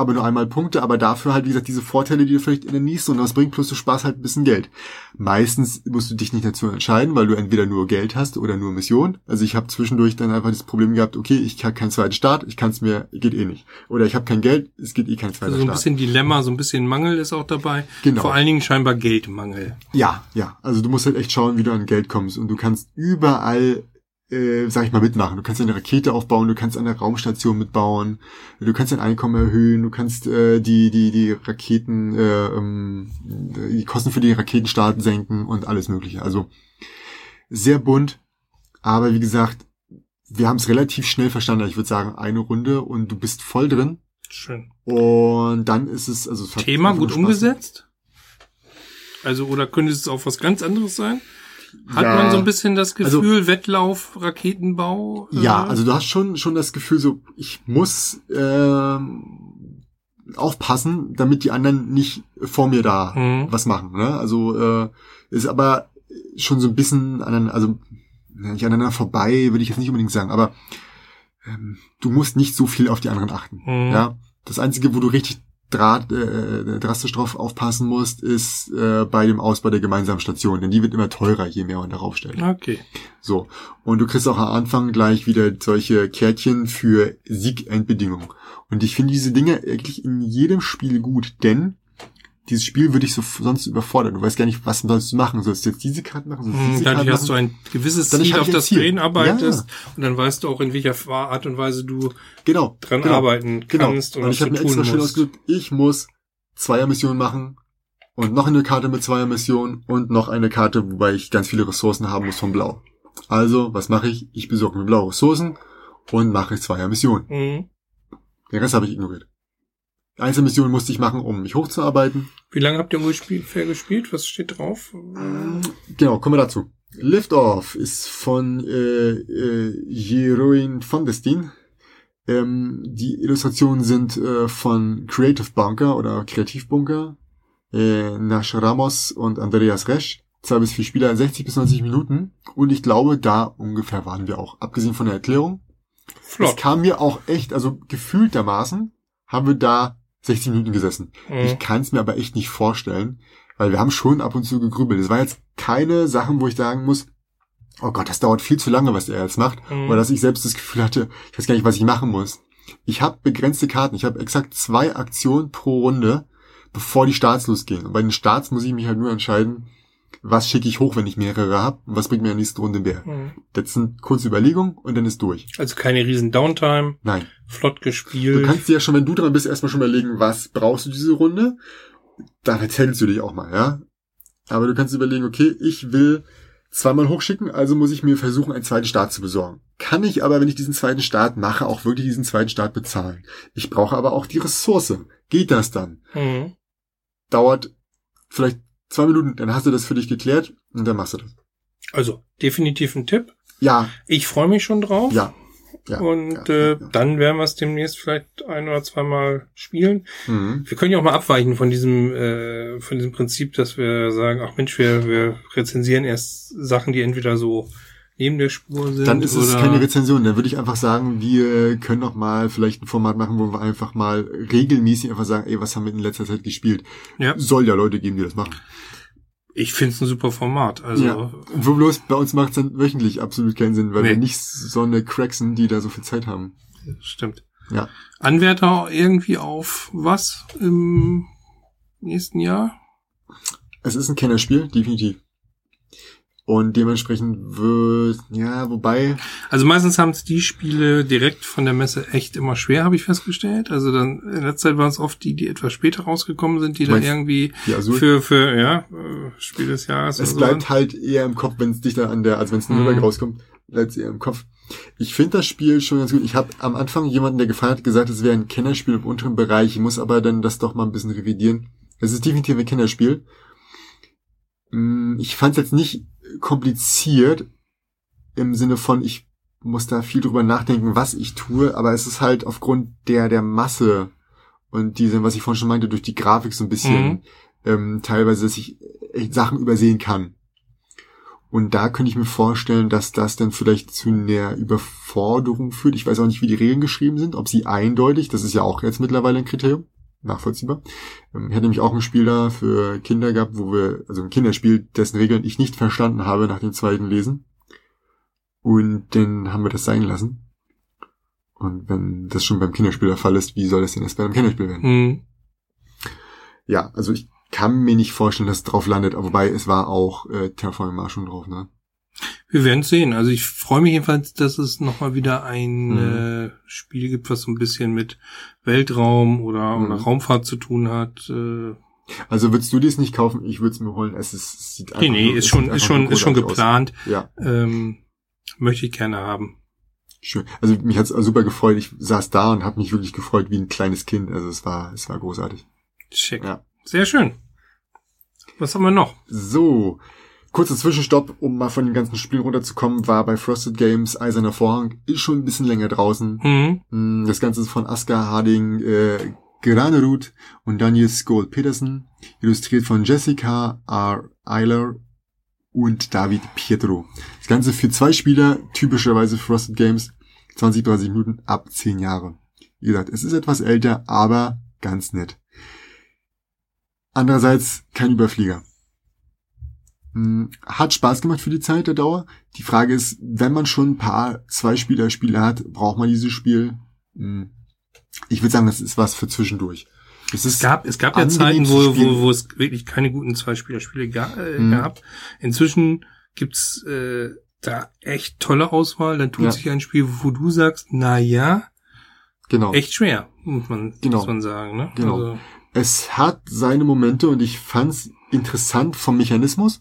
Aber nur einmal Punkte, aber dafür halt, wie gesagt, diese Vorteile, die du vielleicht in der nächsten und was bringt, plus du sparst halt ein bisschen Geld. Meistens musst du dich nicht dazu entscheiden, weil du entweder nur Geld hast oder nur Mission. Also ich habe zwischendurch dann einfach das Problem gehabt, okay, ich habe keinen zweiten Start, ich kann es mir, geht eh nicht. Oder ich habe kein Geld, es geht eh kein zweiter Also so ein Start. bisschen Dilemma, so ein bisschen Mangel ist auch dabei. Genau. Vor allen Dingen scheinbar Geldmangel. Ja, ja. Also du musst halt echt schauen, wie du an Geld kommst. Und du kannst überall, äh, sag ich mal, mitmachen. Du kannst eine Rakete aufbauen, du kannst an der Raumstation mitbauen, du kannst dein Einkommen erhöhen, du kannst äh, die, die, die Raketen, äh, ähm, die Kosten für die Raketenstart senken und alles mögliche. Also sehr bunt, aber wie gesagt, wir haben es relativ schnell verstanden. Ich würde sagen, eine Runde und du bist voll drin. Schön. Und dann ist es, also es Thema gut umgesetzt? Also, oder könnte es auch was ganz anderes sein? Hat Ja. man so ein bisschen das Also- Gefühl, Wettlauf, Raketenbau? äh, Ja, also du hast schon schon das Gefühl, so ich muss ähm, aufpassen, damit die anderen nicht vor mir da Mhm. was machen. Ne? Also äh, ist aber schon so ein bisschen aneinander, also nicht aneinander vorbei, würde ich jetzt nicht unbedingt sagen, aber ähm, du musst nicht so viel auf die anderen achten. Mhm. Ja, das einzige, wo du richtig Draht, äh, drastisch drauf aufpassen musst, ist äh, bei dem Ausbau der gemeinsamen Station, denn die wird immer teurer, je mehr man darauf stellt. Okay. So. Und du kriegst auch am Anfang gleich wieder solche Kärtchen für Sieg-Endbedingungen. Und ich finde diese Dinge eigentlich in jedem Spiel gut, denn dieses Spiel würde ich so sonst überfordern. Du weißt gar nicht, was sollst du machen. Sollst du jetzt diese Karte machen? Sollst du Hm, diese Dadurch Karte hast du ein gewisses Ziel, hab auf das Ziel. du hinarbeitest. Ja. Und dann weißt du auch, in welcher Art und Weise du genau, dran genau, arbeiten Genau. kannst und Und was ich habe mir tun extra schön musst. ausgedrückt, ich muss Zweier-Missionen machen und noch eine Karte mit Zweier-Missionen und noch eine Karte, wobei ich ganz viele Ressourcen haben muss von Blau. Also, was mache ich? Ich besorge mir blaue Ressourcen und mache Zweier-Missionen. Mhm. Den Rest habe ich ignoriert. Einzelmissionen musste ich machen, um mich hochzuarbeiten. Wie lange habt ihr ungefähr gespielt? Was steht drauf? Genau, kommen wir dazu. Liftoff ist von äh, äh, Jeroen van der Steen. Ähm, die Illustrationen sind äh, von Creative Bunker oder Kreativbunker, äh, Nash Ramos und Andreas Resch. Zwei bis vier Spieler, 60 bis 90 Minuten. Und ich glaube, da ungefähr waren wir auch. Abgesehen von der Erklärung. Es Flott. kam mir auch echt, also gefühltermaßen, haben wir da 60 Minuten gesessen. Mhm. Ich kann es mir aber echt nicht vorstellen, weil wir haben schon ab und zu gegrübelt. Es war jetzt keine Sachen, wo ich sagen muss, oh Gott, das dauert viel zu lange, was er jetzt macht, Mhm. oder dass ich selbst das Gefühl hatte, ich weiß gar nicht, was ich machen muss. Ich habe begrenzte Karten. Ich habe exakt zwei Aktionen pro Runde, bevor die Starts losgehen. Und bei den Starts muss ich mich halt nur entscheiden, was schicke ich hoch, wenn ich mehrere habe und was bringt mir in der nächsten Runde mehr. Mhm. Das sind kurze Überlegungen und dann ist durch. Also keine riesen Downtime, Nein. flott Du gespielt. kannst dir ja schon, wenn du dran bist, erstmal schon überlegen, was brauchst du diese Runde. Da erzählst du dich auch mal, ja. Aber du kannst überlegen, okay, ich will zweimal hochschicken, also muss ich mir versuchen, einen zweiten Start zu besorgen. Kann ich aber, wenn ich diesen zweiten Start mache, auch wirklich diesen zweiten Start bezahlen. Ich brauche aber auch die Ressource. Geht das dann? Mhm. Dauert vielleicht zwei Minuten, dann hast du das für dich geklärt und dann machst du das. Also definitiv ein Tipp. Ja, Ich freue mich schon drauf. ja. ja und ja, äh, ja. dann werden wir es demnächst vielleicht ein oder zweimal spielen. Mhm. Wir können ja auch mal abweichen von diesem äh, von diesem Prinzip, dass wir sagen, ach Mensch, wir, wir rezensieren erst Sachen, die entweder so neben der Spur sind Dann ist es keine Rezension. Dann würde ich einfach sagen, wir können noch mal vielleicht ein Format machen, wo wir einfach mal regelmäßig einfach sagen, ey, was haben wir in letzter Zeit gespielt? ja, Soll ja Leute geben, die das machen. ich finde es ein super Format. Also ja. Wo bloß bei uns macht es dann wöchentlich absolut keinen Sinn, weil Nee. wir nicht so eine Cracks sind, die da so viel Zeit haben. stimmt. Ja. Anwärter irgendwie auf was im nächsten Jahr? Es ist ein Kennerspiel, definitiv. Und dementsprechend wird, ja, wobei, Also meistens haben es die Spiele direkt von der Messe echt immer schwer, habe ich festgestellt. Also dann in letzter Zeit waren es oft die, die etwas später rausgekommen sind, die dann irgendwie für für ja äh, Spiel des Jahres es bleibt so. halt eher im Kopf, wenn es dichter an der, als wenn es in Mhm. Nürnberg rauskommt, bleibt es eher im Kopf. Ich finde das Spiel schon ganz gut. Ich habe am Anfang jemanden, der gefallen hat, gesagt, es wäre ein Kennerspiel im unteren Bereich. Ich muss aber dann das doch mal ein bisschen revidieren. Es ist definitiv ein Kennerspiel. Mm, Ich fand es jetzt nicht kompliziert im Sinne von, ich muss da viel drüber nachdenken, was ich tue, aber es ist halt aufgrund der, der Masse und diese, was ich vorhin schon meinte, durch die Grafik so ein bisschen Mhm. ähm, teilweise, dass ich echt Sachen übersehen kann. Und da könnte ich mir vorstellen, dass das dann vielleicht zu einer Überforderung führt. Ich weiß auch nicht, wie die Regeln geschrieben sind, ob sie eindeutig, das ist ja auch jetzt mittlerweile ein Kriterium, nachvollziehbar. Ähm, Ich hatte nämlich auch ein Spiel da für Kinder gehabt, wo wir, also ein Kinderspiel, dessen Regeln ich nicht verstanden habe nach dem zweiten Lesen. Und dann haben wir das sein lassen. Und wenn das schon beim Kinderspiel der Fall ist, wie soll das denn erst bei einem Kinderspiel werden? Hm. Ja, also ich kann mir nicht vorstellen, dass es drauf landet, wobei es war auch äh, Terraforming Mars schon drauf, ne? Wir werden sehen. Also ich freue mich jedenfalls, dass es nochmal wieder ein Mhm. äh, Spiel gibt, was so ein bisschen mit Weltraum oder, Mhm. oder Raumfahrt zu tun hat. Äh, Also würdest du dies nicht kaufen? Ich würde es mir holen. Es, ist, es sieht nee, nee, nur- ist schon, ist einfach schon, ist schon geplant. Aus. Ja, Ähm, möchte ich gerne haben. schön. Also mich hat's super gefreut. Ich saß da und habe mich wirklich gefreut wie ein kleines Kind. Also es war, es war großartig. Check. Ja. Sehr schön. Was haben wir noch? So, kurzer Zwischenstopp, um mal von den ganzen Spielen runterzukommen, war bei Frosted Games Eiserner Vorhang, ist schon ein bisschen länger draußen. Mhm. Mm, Das Ganze ist von Aska Harding äh, Granerud und Daniel Skoll Petersen, illustriert von Jessica R. Eiler und David Pietro. Das Ganze für zwei Spieler, typischerweise Frosted Games, 20, 30 Minuten ab 10 Jahre. Wie gesagt, es ist etwas älter, aber ganz nett. Andererseits kein Überflieger. Hm, Hat Spaß gemacht für die Zeit der Dauer. Die Frage ist, wenn man schon ein paar Zwei-Spieler-Spiele hat, braucht man dieses Spiel? Hm, Ich würde sagen, das ist was für zwischendurch. Es Es gab, es gab ja Zeiten, wo, wo, wo es wirklich keine guten Zweispielerspiele ga, äh, Mhm. gab. Inzwischen gibt's äh, da echt tolle Auswahl. Dann tut Ja. sich ein Spiel, wo du sagst, na ja, genau. echt schwer, muss man, Genau. muss man sagen. Ne? Genau. Also, Es hat seine Momente und ich fand's interessant vom Mechanismus,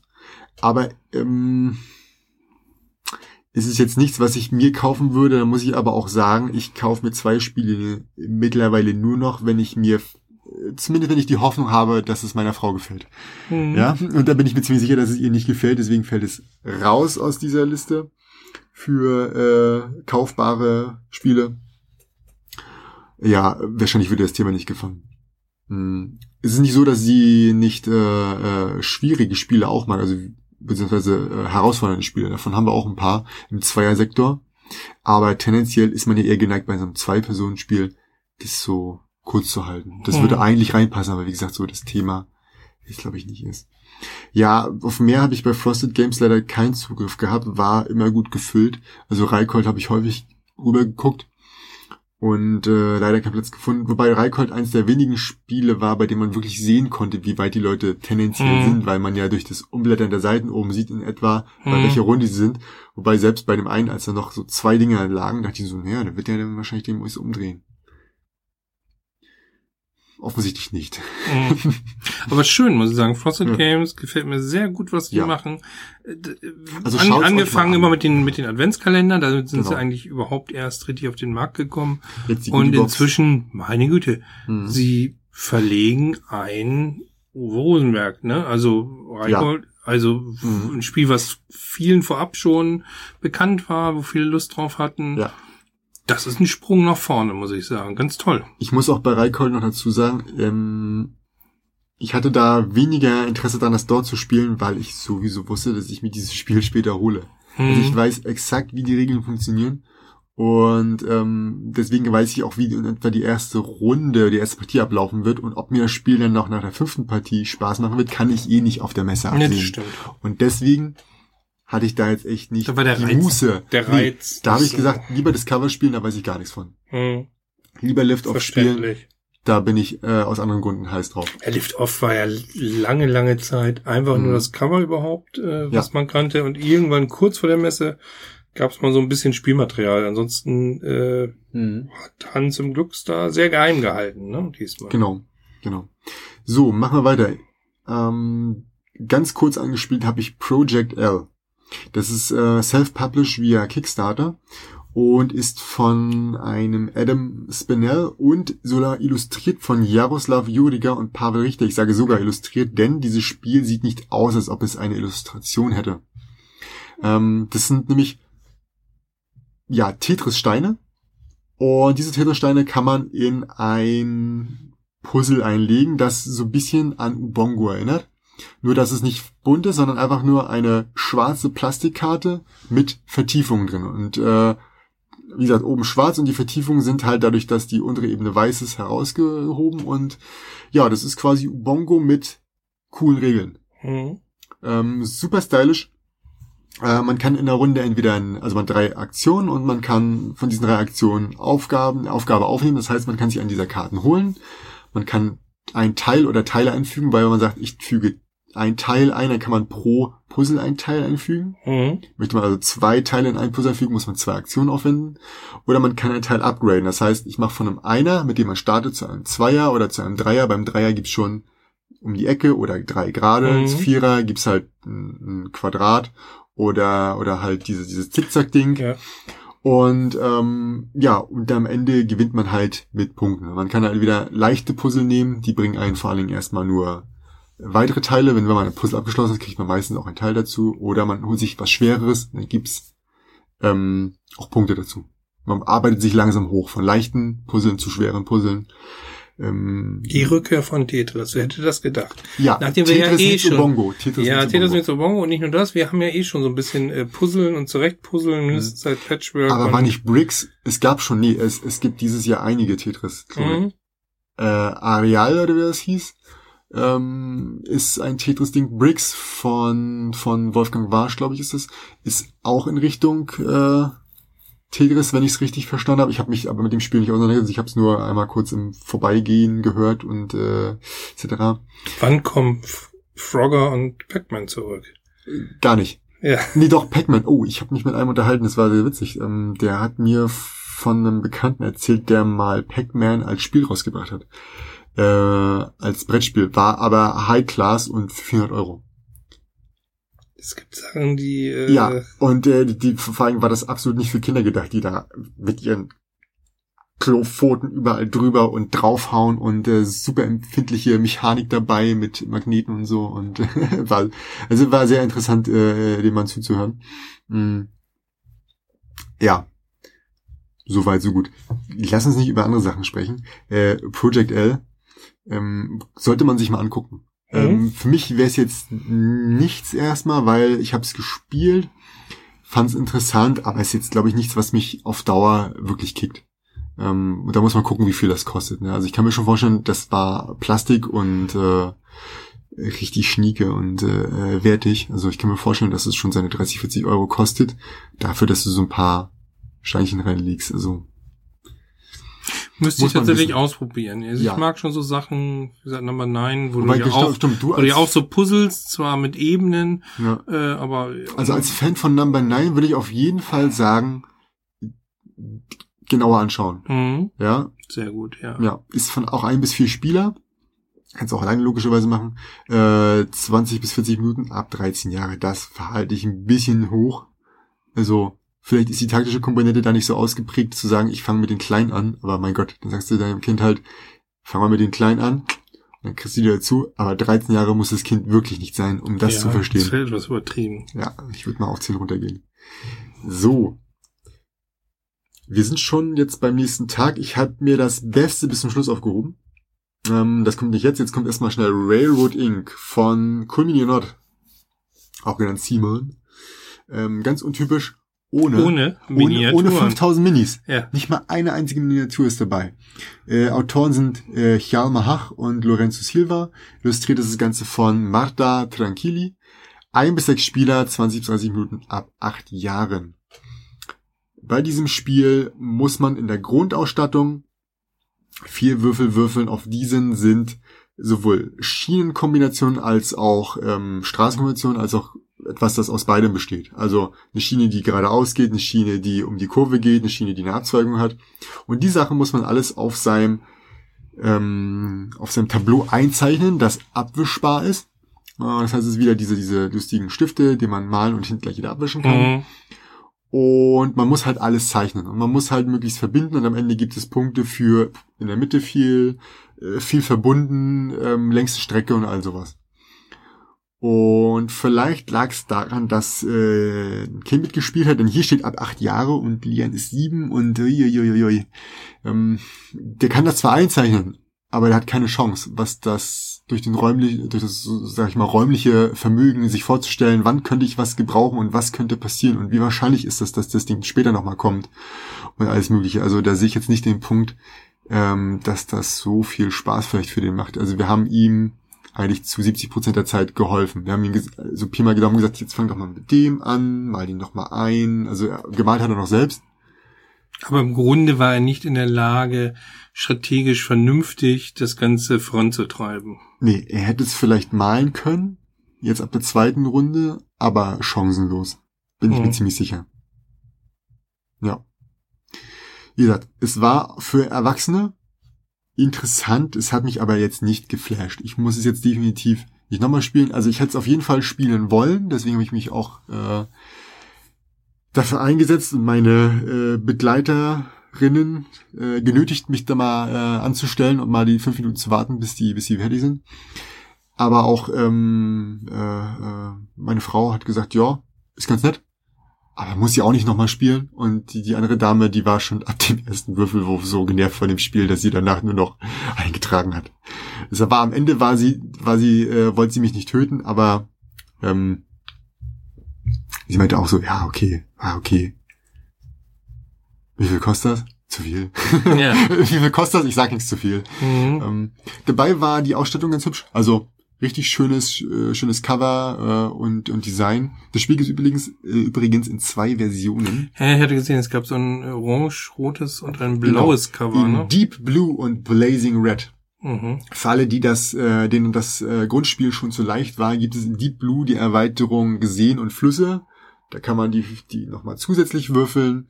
aber ähm, es ist jetzt nichts, was ich mir kaufen würde. Da muss ich aber auch sagen, ich kaufe mir zwei Spiele mittlerweile nur noch, wenn ich mir zumindest wenn ich die Hoffnung habe, dass es meiner Frau gefällt. mhm. Ja, und da bin ich mir ziemlich sicher, dass es ihr nicht gefällt, deswegen fällt es raus aus dieser Liste für äh, kaufbare Spiele. Ja, wahrscheinlich würde das Thema nicht gefangen. Hm. Es ist nicht so, dass sie nicht äh, äh, schwierige Spiele auch mag, also beziehungsweise äh, herausfordernde Spiele. Davon haben wir auch ein paar im Zweiersektor. Aber tendenziell ist man ja eher geneigt bei so einem Zwei-Personen-Spiel, das so kurz zu halten. Das Mhm. würde eigentlich reinpassen, aber wie gesagt, so das Thema ist, glaube ich, nicht ist. Ja, auf mehr habe ich bei Frosted Games leider keinen Zugriff gehabt, war immer gut gefüllt. Also Reikold habe ich häufig rübergeguckt und äh, leider keinen Platz gefunden. Wobei Reikold eines der wenigen Spiele war, bei dem man wirklich sehen konnte, wie weit die Leute tendenziell Mhm. sind, weil man ja durch das Umblättern der Seiten oben sieht in etwa, bei Mhm. welcher Runde sie sind. Wobei selbst bei dem einen, als da noch so zwei Dinger lagen, dachte ich so, naja, dann wird der dann wahrscheinlich den muss umdrehen. Offensichtlich nicht. Mhm. Aber schön, muss ich sagen. Frosted Ja. Games gefällt mir sehr gut, was die Ja. machen. Äh, Also an, angefangen an. immer mit den, mit den Adventskalendern, da sind Genau. sie eigentlich überhaupt erst richtig auf den Markt gekommen. Und inzwischen, meine Güte, Mhm. sie verlegen ein Uwe Rosenberg, ne? Also Reikold, also Mhm. ein Spiel, was vielen vorab schon bekannt war, wo viele Lust drauf hatten. Ja. Das ist ein Sprung nach vorne, muss ich sagen. Ganz toll. Ich muss auch bei Reikold noch dazu sagen, ähm, ich hatte da weniger Interesse daran, das dort zu spielen, weil ich sowieso wusste, dass ich mir dieses Spiel später hole. Also ich Hm. weiß exakt, wie die Regeln funktionieren. Und ähm, deswegen weiß ich auch, wie in etwa die erste Runde, die erste Partie ablaufen wird. Und ob mir das Spiel dann noch nach der fünften Partie Spaß machen wird, kann ich eh nicht auf der Messe absehen. das stimmt. Und deswegen hatte ich da jetzt echt nicht Da war der die Reiz- Muße. der Reiz da habe ich gesagt, lieber Discover spielen, da weiß ich gar nichts von. Hm. Lieber Lift-Off spielen, Verständlich. da bin ich äh, aus anderen Gründen heiß drauf. Ja, Lift Off war ja lange, lange Zeit einfach nur Mhm. das Cover überhaupt, äh, was Ja. man kannte. Und irgendwann kurz vor der Messe gab es mal so ein bisschen Spielmaterial. Ansonsten äh, hat Hans im Glücksstar sehr geheim gehalten, ne? Diesmal. Genau, genau. So, machen wir weiter. Ähm, ganz kurz angespielt habe ich Project L. Das ist äh, self-published via Kickstarter und ist von einem Adam Spinell und sogar illustriert von Jaroslav Juriga und Pavel Richter. Ich sage sogar illustriert, denn dieses Spiel sieht nicht aus, als ob es eine Illustration hätte. Ähm, das sind nämlich ja Tetris-Steine und diese Tetris-Steine kann man in ein Puzzle einlegen, das so ein bisschen an Ubongo erinnert. Nur, dass es nicht bunt ist, sondern einfach nur eine schwarze Plastikkarte mit Vertiefungen drin. Und äh, wie gesagt, oben schwarz und die Vertiefungen sind halt dadurch, dass die untere Ebene weiß ist, herausgehoben. Und ja, das ist quasi Ubongo mit coolen Regeln. Mhm. Ähm, super stylisch. Äh, man kann in der Runde entweder, ein, also man hat drei Aktionen und man kann von diesen drei Aktionen Aufgaben, Aufgabe aufnehmen. Das heißt, man kann sich an dieser Karten holen. Man kann ein Teil oder Teile einfügen, weil man sagt, ich füge ein Teil ein, dann kann man pro Puzzle ein Teil einfügen. Mhm. Möchte man also zwei Teile in ein Puzzle einfügen, muss man zwei Aktionen aufwenden. Oder man kann ein Teil upgraden. Das heißt, ich mache von einem Einer, mit dem man startet, zu einem Zweier oder zu einem Dreier. Beim Dreier gibt's schon um die Ecke oder drei Grade. Mhm. Vierer gibt's halt ein, ein Quadrat oder oder halt diese, dieses Zickzack-Ding. Ja. Und ähm, ja, und am Ende gewinnt man halt mit Punkten. Man kann halt wieder leichte Puzzle nehmen, die bringen einen vor allen Dingen erstmal nur weitere Teile. Wenn, wenn man ein Puzzle abgeschlossen hat, kriegt man meistens auch einen Teil dazu. Oder man holt sich was Schwereres, dann gibt's ähm, auch Punkte dazu. Man arbeitet sich langsam hoch von leichten Puzzeln zu schweren Puzzeln. Ähm, die Rückkehr von Tetris, wer hätte das gedacht? Ja, Nachdem Tetris wir ja eh schon, Bongo. Tetris ja, Tetris mit Bongo und nicht nur das, wir haben ja eh schon so ein bisschen äh, Puzzeln und zurechtpuzzeln, mhm. seit Patchwork. Aber war nicht Bricks, es gab schon, nee, es, es gibt dieses Jahr einige Tetris. Mhm. Äh, Areal oder wie das hieß, ähm, ist ein Tetris-Ding. Bricks von, von Wolfgang Warsch, glaube ich, ist es, ist auch in Richtung äh, Tetris, wenn ich es richtig verstanden habe. Ich habe mich aber mit dem Spiel nicht auseinandergesetzt. Ich habe es nur einmal kurz im Vorbeigehen gehört und äh, etc. Wann kommen Frogger und Pac-Man zurück? Gar nicht. Ja. Nee, doch, Pac-Man. Oh, ich habe mich mit einem unterhalten, das war sehr witzig. Ähm, der hat mir von einem Bekannten erzählt, der mal Pac-Man als Spiel rausgebracht hat. Äh, als Brettspiel. War aber High Class und 400 Euro. Es gibt Sachen, die... Äh ja, und äh, die, vor allem war das absolut nicht für Kinder gedacht, die da mit ihren Klopfoten überall drüber und draufhauen und äh, super empfindliche Mechanik dabei mit Magneten und so und äh, war also war sehr interessant äh, dem Mann zuzuhören. Mm. Ja. Soweit so gut. Lass uns nicht über andere Sachen sprechen. Äh, Project L ähm, sollte man sich mal angucken. Mhm. Ähm, für mich wäre es jetzt nichts erstmal, weil ich habe es gespielt, fand es interessant, aber es ist jetzt, glaube ich, nichts, was mich auf Dauer wirklich kickt. Ähm, und da muss man gucken, wie viel das kostet. Ne? Also ich kann mir schon vorstellen, das war Plastik und äh, richtig schnieke und äh, wertig. Also ich kann mir vorstellen, dass es schon seine 30, 40 Euro kostet, dafür, dass du so ein paar Steinchen reinlegst. Also Müsste ich tatsächlich ausprobieren. Also ja. Ich mag schon so Sachen, wie gesagt, Number 9, wo Wobei, du ja auch, stimmt, du ja auch so puzzelst, zwar mit Ebenen, ja. äh, aber... Also als Fan von Number 9 würde ich auf jeden Fall sagen, genauer anschauen. Mhm. Ja. Sehr gut, ja. Ja, ist von auch ein bis vier Spieler. Kannst auch alleine logischerweise machen. Äh, 20 bis 40 Minuten ab 13 Jahre. Das verhalte ich ein bisschen hoch. Also Vielleicht ist die taktische Komponente da nicht so ausgeprägt, zu sagen, ich fange mit den Kleinen an, aber mein Gott, dann sagst du deinem Kind halt, fang mal mit den Kleinen an, dann kriegst du dir dazu, aber 13 Jahre muss das Kind wirklich nicht sein, um das ja, zu verstehen. Das wäre etwas übertrieben. Ja, ich würde mal auf 10 runtergehen. So. Wir sind schon jetzt beim nächsten Tag. Ich habe mir das Beste bis zum Schluss aufgehoben. Ähm, das kommt nicht jetzt, jetzt kommt erstmal schnell Railroad Inc. von Cool Not. Auch genannt Simon. Ähm, ganz untypisch ohne, ohne, ohne, ohne 5000 Minis. Ja. Nicht mal eine einzige Miniatur ist dabei. Äh, Autoren sind äh, Hjalmar Hach und Lorenzo Silva. Illustriert ist das Ganze von Marta Tranquilli. Ein bis sechs Spieler, 20 bis 30 Minuten ab acht Jahren. Bei diesem Spiel muss man in der Grundausstattung vier Würfel würfeln. Auf diesen sind sowohl Schienenkombinationen als auch ähm, Straßenkombinationen als auch etwas, das aus beidem besteht. Also eine Schiene, die geradeaus geht, eine Schiene, die um die Kurve geht, eine Schiene, die eine Abzweigung hat. Und die Sachen muss man alles auf seinem ähm, auf seinem Tableau einzeichnen, das abwischbar ist. Äh, das heißt, es ist wieder diese, diese lustigen Stifte, die man malen und hinten gleich wieder abwischen kann. Mhm. Und man muss halt alles zeichnen. Und man muss halt möglichst verbinden und am Ende gibt es Punkte für in der Mitte viel, äh, viel verbunden, ähm, längste Strecke und all sowas. Und vielleicht lag es daran, dass äh, ein Kind mitgespielt hat, denn hier steht ab acht Jahre und Lian ist sieben und uiuiuiui. Ähm, der kann das zwar einzeichnen, aber der hat keine Chance, was das durch den räumlich, durch das, sag ich mal, räumliche Vermögen, sich vorzustellen, wann könnte ich was gebrauchen und was könnte passieren und wie wahrscheinlich ist das, dass das Ding später nochmal kommt und alles mögliche. Also da sehe ich jetzt nicht den Punkt, ähm, dass das so viel Spaß vielleicht für den macht. Also wir haben ihm eigentlich zu 70 Prozent der Zeit geholfen. Wir haben ihm so Pi mal Daumen gesagt, jetzt fang doch mal mit dem an, mal den doch mal ein. Also gemalt hat er noch selbst. Aber im Grunde war er nicht in der Lage, strategisch vernünftig das Ganze voranzutreiben. Nee, er hätte es vielleicht malen können, jetzt ab der zweiten Runde, aber chancenlos. Bin ich mhm. mir ziemlich sicher. Ja. Wie gesagt, es war für Erwachsene, interessant. Es hat mich aber jetzt nicht geflasht. Ich muss es jetzt definitiv nicht nochmal spielen. Also ich hätte es auf jeden Fall spielen wollen. Deswegen habe ich mich auch äh, dafür eingesetzt und meine äh, Begleiterinnen äh, genötigt, mich da mal äh, anzustellen und mal die fünf Minuten zu warten, bis die, bis die fertig sind. Aber auch ähm, äh, äh, meine Frau hat gesagt, ja, ist ganz nett. Aber muss sie auch nicht nochmal spielen. Und die, die andere Dame, die war schon ab dem ersten Würfelwurf so genervt von dem Spiel, dass sie danach nur noch eingetragen hat. Es war am Ende war sie, war sie, äh, wollte sie mich nicht töten, aber ähm, sie meinte auch so, ja, okay, ah, okay. Wie viel kostet das? Zu viel. Ja. Wie viel kostet das? Ich sag nichts zu viel. Mhm. Ähm, dabei war die Ausstattung ganz hübsch. Also richtig schönes, äh, schönes Cover äh, und, und Design. Das Spiel ist übrigens, äh, übrigens in zwei Versionen. Ja, ich hatte gesehen, es gab so ein orange-rotes und ein blaues Cover, Genau. In ne? Deep Blue und Blazing Red. Mhm. Für alle, die das, äh, denen das äh, Grundspiel schon zu leicht war, gibt es in Deep Blue die Erweiterung Seen und Flüsse. Da kann man die, die nochmal zusätzlich würfeln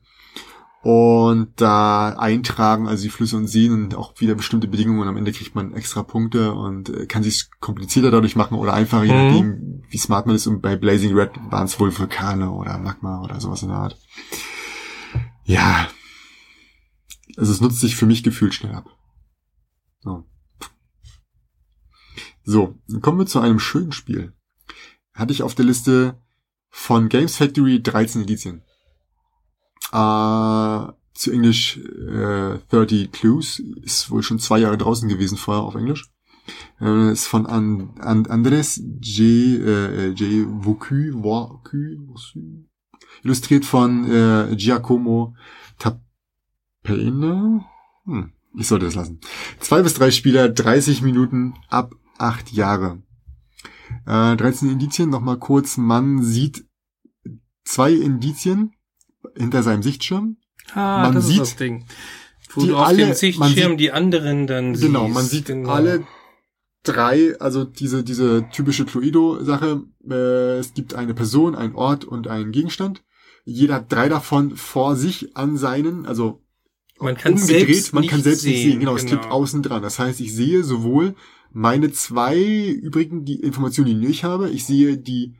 und da eintragen, also die Flüsse und Seen und auch wieder bestimmte Bedingungen und am Ende kriegt man extra Punkte und äh, kann sich komplizierter dadurch machen oder einfacher, je Mhm. nachdem, wie smart man ist. Und bei Blazing Red waren es wohl Vulkane oder Magma oder sowas in der Art. Ja. Also es nutzt sich für mich gefühlt schnell ab. So. So, dann kommen wir zu einem schönen Spiel. Hatte ich auf der Liste von Games Factory 13 Edizien. Äh, zu Englisch äh, 30 Clues. Ist wohl schon zwei Jahre draußen gewesen vorher auf Englisch. Äh, ist von An An Andres J. Äh, J. Vocu, Vocu, Vocu. Illustriert von äh, Giacomo Tapene. Hm, ich sollte das lassen. Zwei bis drei Spieler, 30 Minuten ab acht Jahre. Äh, 13 Indizien, nochmal kurz. Man sieht zwei Indizien hinter seinem Sichtschirm. Ah, Man das sieht ist das Ding. Wo die du auf alle- dem Sichtschirm sieht- die anderen dann siehst. Genau, man sieht Genau. alle drei, also diese, diese typische Cluedo-Sache. Äh, es gibt eine Person, einen Ort und einen Gegenstand. Jeder hat drei davon vor sich an seinen, also Man kann umgedreht, selbst man kann selbst nicht sehen, sehen. Genau, es genau. klebt außen dran. Das heißt, ich sehe sowohl meine zwei übrigen die Informationen, die ich habe, ich sehe die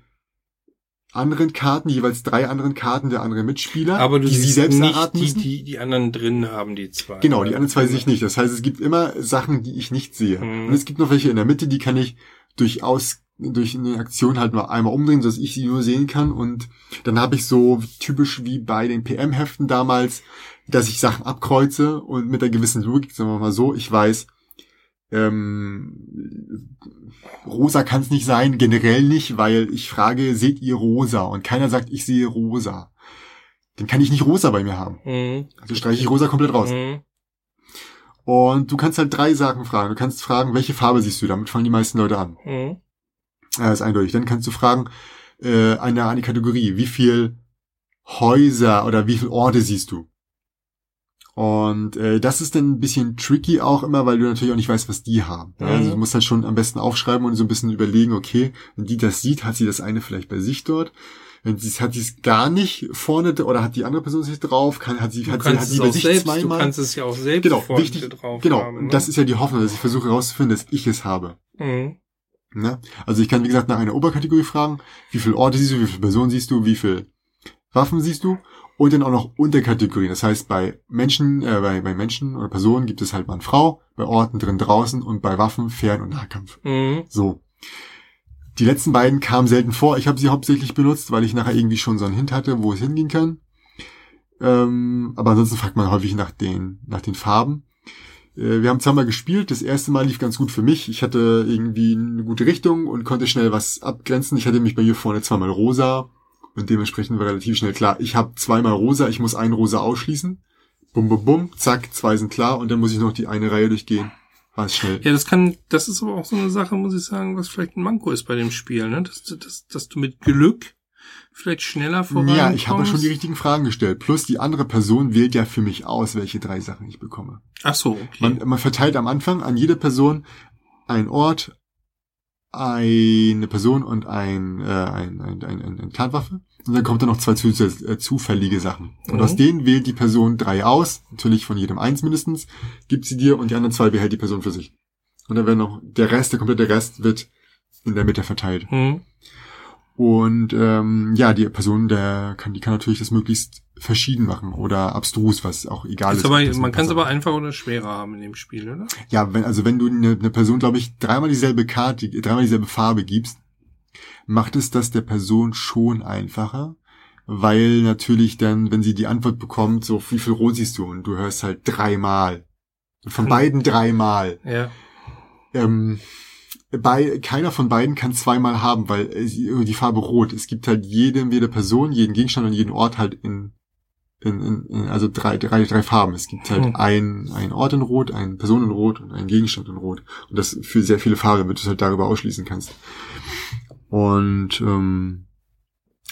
anderen Karten, jeweils drei anderen Karten der anderen Mitspieler, Aber du die sie selbst nicht erraten die, müssen. die, die anderen drin haben, die zwei. Genau, die anderen zwei sehe ich nicht. Das heißt, es gibt immer Sachen, die ich nicht sehe. Mhm. Und es gibt noch welche in der Mitte, die kann ich durchaus durch eine Aktion halt mal einmal umdrehen, sodass ich sie nur sehen kann. Und dann habe ich so typisch wie bei den PM-Heften damals, dass ich Sachen abkreuze und mit einer gewissen Logik, sagen wir mal so, ich weiß, ähm, rosa kann es nicht sein, generell nicht, weil ich frage, seht ihr rosa? Und keiner sagt, ich sehe rosa. Dann kann ich nicht rosa bei mir haben. Mhm. Also streiche ich rosa komplett raus. Mhm. Und du kannst halt drei Sachen fragen. Du kannst fragen, welche Farbe siehst du? Damit fangen die meisten Leute an. Mhm. Das ist eindeutig. Dann kannst du fragen, äh, eine, eine Kategorie. Wie viel Häuser oder wie viel Orte siehst du? Und äh, das ist dann ein bisschen tricky auch immer, weil du natürlich auch nicht weißt, was die haben. Ja, also Mhm. du musst halt schon am besten aufschreiben und so ein bisschen überlegen, okay, wenn die das sieht, hat sie das eine vielleicht bei sich dort. Wenn sie es hat sie es gar nicht vorne oder hat die andere Person sich drauf, kann hat sie Du hat sie, hat sie bei sich selbst, du zweimal. kannst es ja auch selbst Genau, vorne wichtig, drauf genau. haben. Ne? das ist ja die Hoffnung, dass ich versuche herauszufinden, dass ich es habe. Mhm. Ne? Also ich kann, wie gesagt, nach einer Oberkategorie fragen, wie viele Orte siehst du, wie viele Personen siehst du, wie viele Waffen siehst du und dann auch noch Unterkategorien. Das heißt, bei Menschen, äh, bei, bei Menschen oder Personen gibt es halt Mann, Frau, bei Orten drin, draußen und bei Waffen, Fern- und Nahkampf. Mhm. So. Die letzten beiden kamen selten vor. Ich habe sie hauptsächlich benutzt, weil ich nachher irgendwie schon so einen Hint hatte, wo es hingehen kann. Ähm, aber ansonsten fragt man häufig nach den, nach den Farben. Äh, wir haben zweimal gespielt. Das erste Mal lief ganz gut für mich. Ich hatte irgendwie eine gute Richtung und konnte schnell was abgrenzen. Ich hatte mich bei mir vorne zweimal rosa und dementsprechend war relativ schnell klar, ich habe zweimal rosa, ich muss einen rosa ausschließen. Bum, bum, bum, zack, zwei sind klar und dann muss ich noch die eine Reihe durchgehen. War es schnell. Ja, das kann, das ist aber auch so eine Sache, muss ich sagen, was vielleicht ein Manko ist bei dem Spiel, ne? Dass, du- dass, dass du mit Glück vielleicht schneller vorankommst. Ja, ich habe schon die richtigen Fragen gestellt. Plus die andere Person wählt ja für mich aus, welche drei Sachen ich bekomme. Ach so, okay. Man, man verteilt am Anfang an jede Person einen Ort, eine Person und ein, äh, ein, ein, ein, ein, ein Tatwaffe. Und dann kommt da noch zwei äh, zufällige Sachen. Und Mhm. aus denen wählt die Person drei aus, natürlich von jedem eins mindestens, gibt sie dir und die anderen zwei behält die Person für sich. Und dann werden noch der Rest, der komplette Rest wird in der Mitte verteilt. Mhm. Und ähm, ja, die Person, der kann, die kann natürlich das möglichst verschieden machen oder abstrus, was auch egal ist. ist aber, man kann es aber einfacher oder schwerer haben in dem Spiel, oder? Ja, wenn, also wenn du eine, eine Person, glaube ich, dreimal dieselbe Karte, dreimal dieselbe Farbe gibst, macht es das der Person schon einfacher, weil natürlich dann, wenn sie die Antwort bekommt, so wie viel Rot siehst du und du hörst halt dreimal. Von Hm. beiden dreimal. Ja. Ähm, bei, keiner von beiden kann zweimal haben, weil äh, sie- die Farbe Rot. Es gibt halt jedem, jede Person, jeden Gegenstand und jeden Ort halt in, in, in, in also drei, drei, drei Farben. Es gibt halt Hm. ein, ein Ort in Rot, eine Person in Rot und einen Gegenstand in Rot. Und das für sehr viele Farben, damit du es halt darüber ausschließen kannst. Und ähm,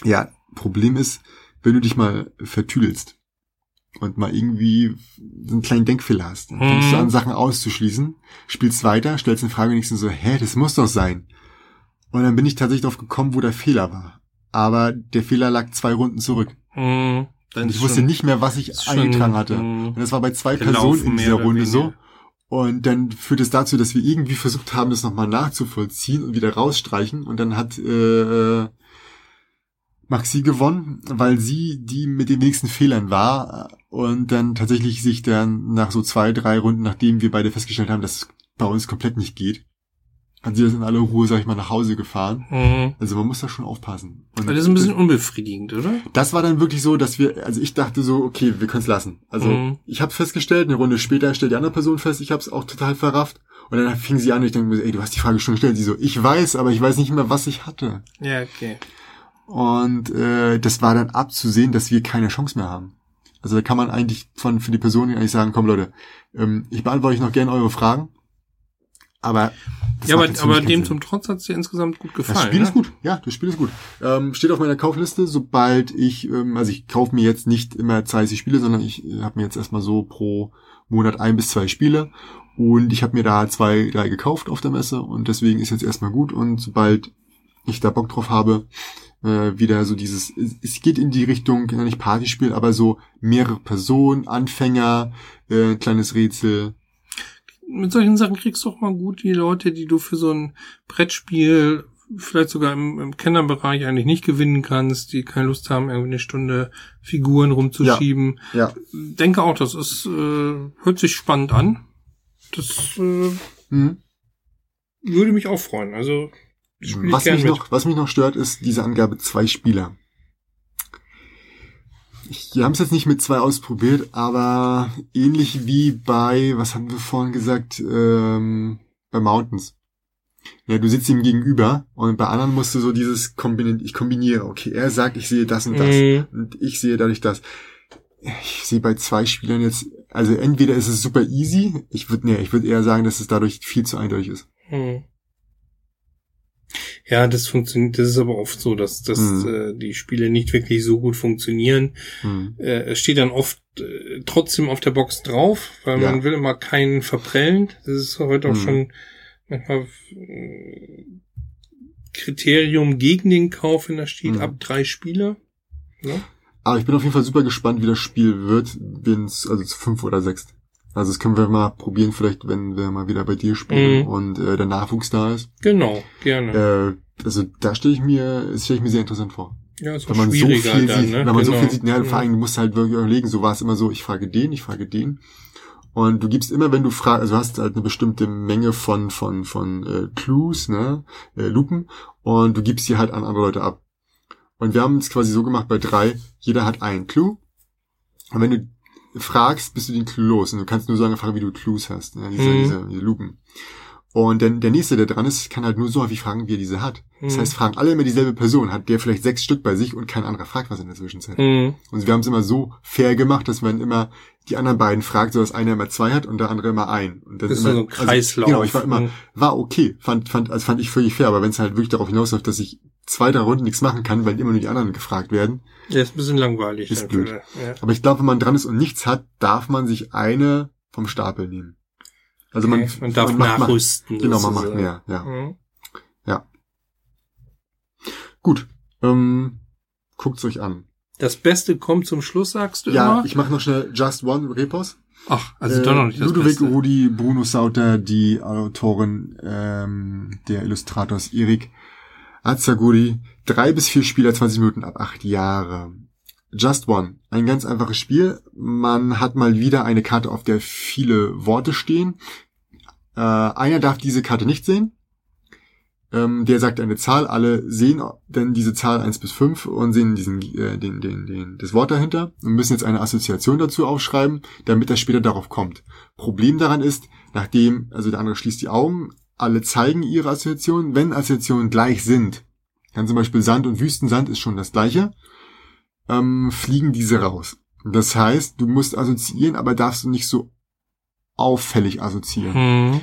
ja, Problem ist, wenn du dich mal vertüdelst und mal irgendwie so einen kleinen Denkfehler hast, dann fängst du Mhm. an, Sachen auszuschließen, spielst weiter, stellst eine Frage und denkst so, hä, das muss doch sein. Und dann bin ich tatsächlich drauf gekommen, wo der Fehler war. Aber der Fehler lag zwei Runden zurück. Hm, dann Und ich wusste schon- nicht mehr, was ich eingetragen hatte. hm, Und das war bei zwei Personen in dieser Runde so. Und dann führt es dazu, dass wir irgendwie versucht haben, das nochmal nachzuvollziehen und wieder rausstreichen. Und dann hat äh, Maxi gewonnen, weil sie die mit den wenigsten Fehlern war. Und dann tatsächlich sich dann nach so zwei, drei Runden, nachdem wir beide festgestellt haben, dass es bei uns komplett nicht geht, hat sie das in aller Ruhe, sag ich mal, nach Hause gefahren. Hm. Also man muss da schon aufpassen. Und Das ist ein bisschen unbefriedigend, oder? das war dann wirklich so, dass wir, also ich dachte so, okay, wir können es lassen. Also Mhm. ich habe festgestellt, eine Runde später stellt die andere Person fest, ich habe es auch total verrafft. Und dann fing sie an ich denke mir, ey, du hast die Frage schon gestellt. Sie so, ich weiß, aber ich weiß nicht mehr, was ich hatte. Ja, okay. Und äh, das war dann abzusehen, dass wir keine Chance mehr haben. Also da kann man eigentlich von für die Person eigentlich sagen, komm Leute, ähm, ich beantworte euch noch gerne eure Fragen. Aber ja, aber, aber dem Sinn. zum Trotz hat's dir insgesamt gut gefallen. Das Spiel ne? ist gut, ja, das Spiel ist gut. Ähm, steht auf meiner Kaufliste, sobald ich, ähm, also ich kaufe mir jetzt nicht immer 30 Spiele, sondern ich äh, habe mir jetzt erstmal so pro Monat ein bis zwei Spiele und ich habe mir da zwei, drei gekauft auf der Messe und deswegen ist jetzt erstmal gut und sobald ich da Bock drauf habe, äh, wieder so dieses, es, es geht in die Richtung, ja, nicht Partyspiel, aber so mehrere Personen, Anfänger, äh, kleines Rätsel. Mit solchen Sachen kriegst du auch mal gut die Leute, die du für so ein Brettspiel vielleicht sogar im, im Kennerbereich eigentlich nicht gewinnen kannst, die keine Lust haben, irgendwie eine Stunde Figuren rumzuschieben. Ja. Denke auch, das ist, äh, hört sich spannend an. Das äh, Mhm. würde mich auch freuen. Also Was mich, mit. noch, was mich noch stört, ist diese Angabe zwei Spieler. Wir haben es jetzt nicht mit zwei ausprobiert, aber ähnlich wie bei, was haben wir vorhin gesagt, ähm, bei Mountains. Ja, du sitzt ihm gegenüber und bei anderen musst du so dieses kombinieren, ich kombiniere, okay, er sagt, ich sehe das und das Mhm. und ich sehe dadurch das. Ich sehe bei zwei Spielern jetzt, also entweder ist es super easy, ich würde, nee, ich würde eher sagen, dass es dadurch viel zu eindeutig ist. Hm. Ja, das funktioniert, das ist aber oft so, dass, dass Mhm. äh, die Spiele nicht wirklich so gut funktionieren. Hm. Äh, es steht dann oft äh, trotzdem auf der Box drauf, weil Ja. man will immer keinen verprellen. Das ist heute auch Mhm. schon manchmal äh, Kriterium gegen den Kauf, wenn da steht Mhm. ab drei Spieler. Ne? Aber ich bin auf jeden Fall super gespannt, wie das Spiel wird, wenn es also zu fünf oder sechs. Also das können wir mal probieren, vielleicht, wenn wir mal wieder bei dir spielen Mhm. und äh, der Nachwuchs da ist. Genau, gerne. Äh, also da stelle ich mir, das stelle ich mir sehr interessant vor. ja, ist Wenn man so viel dann, sieht, ne? wenn man so Genau. viel sieht, ja, Mhm. vor allem, du musst halt wirklich überlegen, so war es immer so, ich frage den, ich frage den. Und du gibst immer, wenn du fragst, also hast halt eine bestimmte Menge von, von, von äh, Clues, ne, äh, Lupen, und du gibst die halt an andere Leute ab. Und wir haben es quasi so gemacht bei drei, jeder hat einen Clue. Und wenn du fragst, bist du den Clue los. Und du kannst nur so lange fragen, wie du Clues hast, ne, diese, Mhm. diese, diese Lupen. Und dann der nächste, der dran ist, kann halt nur so häufig fragen, wie er diese hat. Das Mhm. heißt, fragen alle immer dieselbe Person, hat der vielleicht sechs Stück bei sich und kein anderer fragt was in der Zwischenzeit. Mhm. Und wir haben es immer so fair gemacht, dass man immer die anderen beiden fragt, so dass einer immer zwei hat und der andere immer ein. Und Das ist immer, so ein Kreislauf. Also, genau, ich war immer, Mhm. war okay, fand, fand, also fand ich völlig fair, aber wenn es halt wirklich darauf hinausläuft, dass ich zwei, drei Runden nichts machen kann, weil immer nur die anderen gefragt werden. Ja, ist ein bisschen langweilig. Ist blöd. Ja. Aber ich glaube, wenn man dran ist und nichts hat, darf man sich eine vom Stapel nehmen. Also man, Okay, man darf macht- nachrüsten. Macht, genau, man macht mehr, ja. Mhm. Gut, ähm, guckt's euch an. Das Beste kommt zum Schluss, sagst du Ja, immer? ich mache noch schnell Just One Repos. Ach, also Äh, doch noch nicht das Ludovic Beste. Rudi, Bruno Sauter, die Autorin, ähm, der Illustrators Erik, Azaguri, drei bis vier Spieler, 20 Minuten ab acht Jahre. Just One, ein ganz einfaches Spiel. Man hat mal wieder eine Karte, auf der viele Worte stehen. Äh, einer darf diese Karte nicht sehen. Ähm, der sagt eine Zahl, alle sehen denn diese Zahl eins bis fünf und sehen diesen, äh, den, den, den, das Wort dahinter und müssen jetzt eine Assoziation dazu aufschreiben, damit er später darauf kommt. Problem daran ist, nachdem, also der andere schließt die Augen, alle zeigen ihre Assoziationen, wenn Assoziationen gleich sind, dann zum Beispiel Sand und Wüstensand ist schon das gleiche, ähm, fliegen diese raus. Das heißt, du musst assoziieren, aber darfst du nicht so auffällig assoziieren. Hm.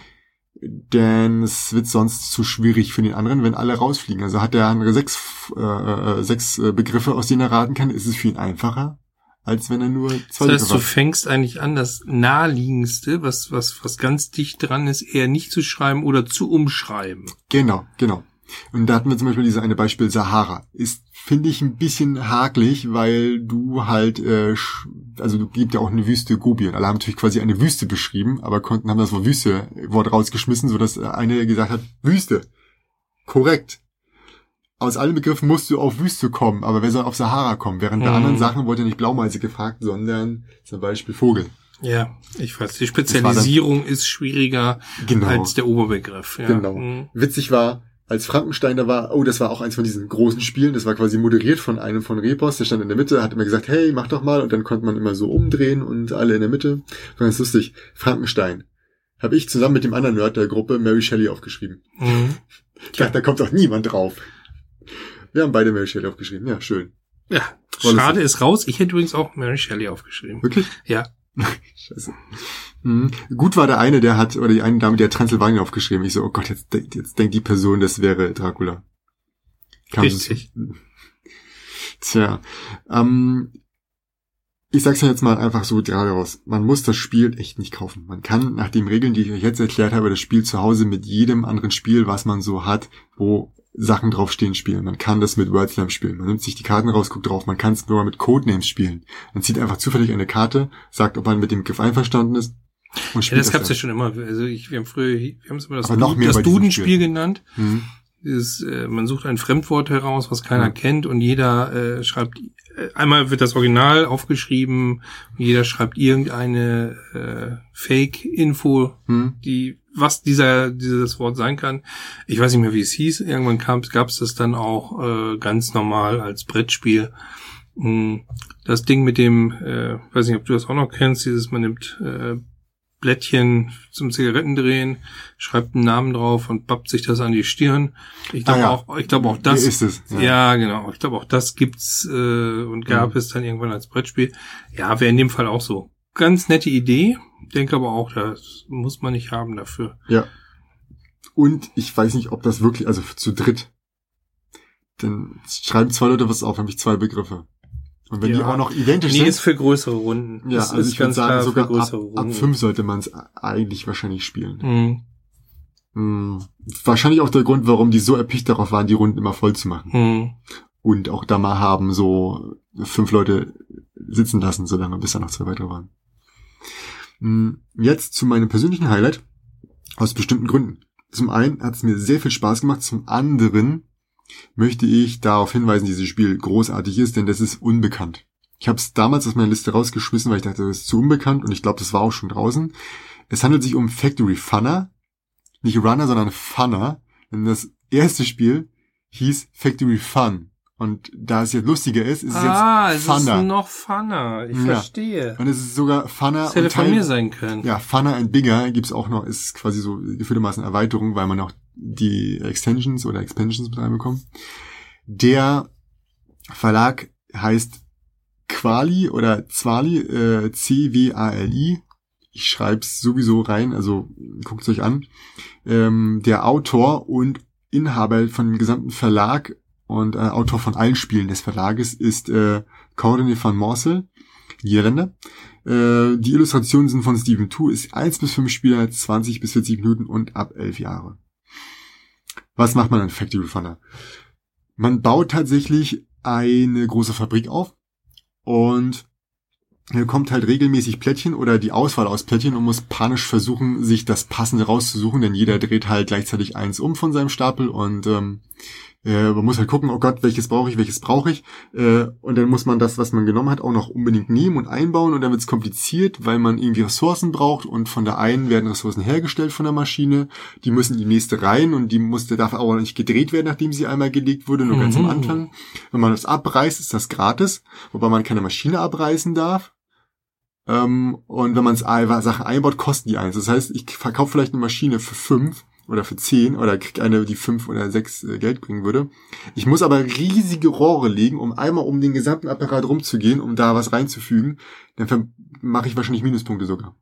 Denn es wird sonst zu schwierig für den anderen, wenn alle rausfliegen. Also hat der andere sechs, äh, äh, sechs äh, Begriffe, aus denen er raten kann, ist es für ihn einfacher, als wenn er nur zwei Das heißt, du fängst eigentlich an, das naheliegendste, was, was, was ganz dicht dran ist, eher nicht zu schreiben oder zu umschreiben. Genau, genau. Und da hatten wir zum Beispiel diese eine Beispiel Sahara. Ist, finde ich, ein bisschen hakelig, weil du halt, äh, also du gibt ja auch eine Wüste Gobi und alle haben natürlich quasi eine Wüste beschrieben, aber konnten haben das Wort Wüste Wort rausgeschmissen, sodass äh, eine gesagt hat, Wüste. Korrekt. Aus allen Begriffen musst du auf Wüste kommen, aber wer soll auf Sahara kommen? Während bei Mhm. anderen Sachen wurde nicht Blaumeise gefragt, sondern zum Beispiel Vogel. Ja, ich weiß. Die Spezialisierung ist schwieriger Genau. als der Oberbegriff. Ja. Genau. Hm. Witzig war, als Frankenstein da war, oh, das war auch eins von diesen großen Spielen, das war quasi moderiert von einem von Repos, der stand in der Mitte, hat immer gesagt, hey, mach doch mal, und dann konnte man immer so umdrehen und alle in der Mitte. War ganz lustig. Frankenstein. Habe ich zusammen mit dem anderen Nerd der Gruppe Mary Shelley aufgeschrieben. Hm. Ich dachte, da kommt doch niemand drauf. Wir haben beide Mary Shelley aufgeschrieben. Ja, schön. Ja, War schade ist raus. Ich hätte übrigens auch Mary Shelley aufgeschrieben. Wirklich? Ja. Scheiße. Mhm. Gut war der eine, der hat, oder die eine Dame, die hat Transsilvanien aufgeschrieben. Ich so, oh Gott, jetzt, jetzt denkt die Person, das wäre Dracula. Kam so- Richtig. Tja, ähm, ich sag's ja jetzt mal einfach so gerade raus. Man muss das Spiel echt nicht kaufen. Man kann nach den Regeln, die ich euch jetzt erklärt habe, das Spiel zu Hause mit jedem anderen Spiel, was man so hat, wo Sachen draufstehen, spielen. Man kann das mit WordSlam spielen. Man nimmt sich die Karten raus, guckt drauf. Man kann es nur mit Codenames spielen. Man zieht einfach zufällig eine Karte, sagt, ob man mit dem Begriff einverstanden ist und Ja, spielt das gab's ja schon immer. Also ich, wir haben früher, wir haben es immer das, mehr das Dudenspiel Spiel. genannt. Mhm. Dieses, äh, man sucht ein Fremdwort heraus, was keiner Ja. kennt und jeder äh, schreibt, äh, einmal wird das Original aufgeschrieben und jeder schreibt irgendeine äh, Fake-Info, Mhm. die was dieser dieses Wort sein kann. Ich weiß nicht mehr, wie es hieß. Irgendwann gab es das dann auch äh, ganz normal als Brettspiel. Mm, Das Ding mit dem, äh, weiß nicht, ob du das auch noch kennst, dieses man nimmt äh, Blättchen zum Zigarettendrehen, schreibt einen Namen drauf und pappt sich das an die Stirn. Ich glaube Ah ja. auch, ich glaube auch das. Hier ist es. Ja. genau. Ich glaube auch das gibt's äh, und gab Mhm. es dann irgendwann als Brettspiel. Ja, wäre in dem Fall auch so. Ganz nette Idee. Denke aber auch, das muss man nicht haben dafür. Ja. Und ich weiß nicht, ob das wirklich, also zu dritt. Denn schreiben zwei Leute was auf, nämlich zwei Begriffe. Und wenn die Ja. auch noch identisch Nee, sind. ist für größere Runden. ja, das also ist ich würde sagen, klar sogar ab, ab fünf sollte man es eigentlich wahrscheinlich spielen. Hm, Hm. Wahrscheinlich auch der Grund, warum die so erpicht darauf waren, die Runden immer voll zu machen. hm. Und auch da mal haben so fünf Leute sitzen lassen, solange bis da noch zwei weitere waren. Hm, Jetzt zu meinem persönlichen Highlight. Aus bestimmten Gründen. Zum einen hat es mir sehr viel Spaß gemacht, zum anderen möchte ich darauf hinweisen, dieses Spiel großartig ist, denn das ist unbekannt. Ich habe es damals aus meiner Liste rausgeschmissen, weil ich dachte, das ist zu unbekannt und ich glaube, das war auch schon draußen. Es handelt sich um Factory Funner. Nicht Runner, sondern Funner. Denn das erste Spiel hieß Factory Fun. Und da es jetzt lustiger ist, ist es Ah, jetzt es ist Funner. noch Funner. Ich Ja. verstehe. und es ist sogar Funner Das hätte und von Teil- mir sein können. ja, Funner and Bigger gibt's auch noch, ist quasi so gefühltermaßen Erweiterung, weil man auch die Extensions oder Expansions mit reinbekommt. Der Verlag heißt Quali oder Zwali, äh, C-W-A-L-I. Ich schreib's sowieso rein, also guckt's euch an. Ähm, der Autor und Inhaber von dem gesamten Verlag und äh, Autor von allen Spielen des Verlages ist äh, Courtney van Morsel, Niederländer. Äh, die Illustrationen sind von Steven Tu, ist 1 bis 5 Spieler, 20 bis 40 Minuten und ab 11 Jahre. Was macht man an Factory Funner? Man baut tatsächlich eine große Fabrik auf und hier kommt halt regelmäßig Plättchen oder die Auswahl aus Plättchen und muss panisch versuchen, sich das passende rauszusuchen, denn jeder dreht halt gleichzeitig eins um von seinem Stapel und ähm, Äh, man muss halt gucken, oh Gott, welches brauche ich, welches brauche ich. Äh, und dann muss man das, was man genommen hat, auch noch unbedingt nehmen und einbauen. Und dann wird es kompliziert, weil man irgendwie Ressourcen braucht. Und von der einen werden Ressourcen hergestellt von der Maschine. Die müssen in die nächste rein und die musste, darf aber nicht gedreht werden, nachdem sie einmal gelegt wurde, nur mhm. ganz am mhm. Anfang. Wenn man das abreißt, ist das gratis, wobei man keine Maschine abreißen darf. Ähm, und wenn man Sachen einbaut, kosten die eins. Das heißt, ich verkaufe vielleicht eine Maschine für fünf oder für zehn oder krieg eine, die fünf oder sechs äh, Geld bringen würde. Ich muss aber riesige Rohre legen, um einmal um den gesamten Apparat rumzugehen, um da was reinzufügen. Dann mache ich wahrscheinlich Minuspunkte sogar.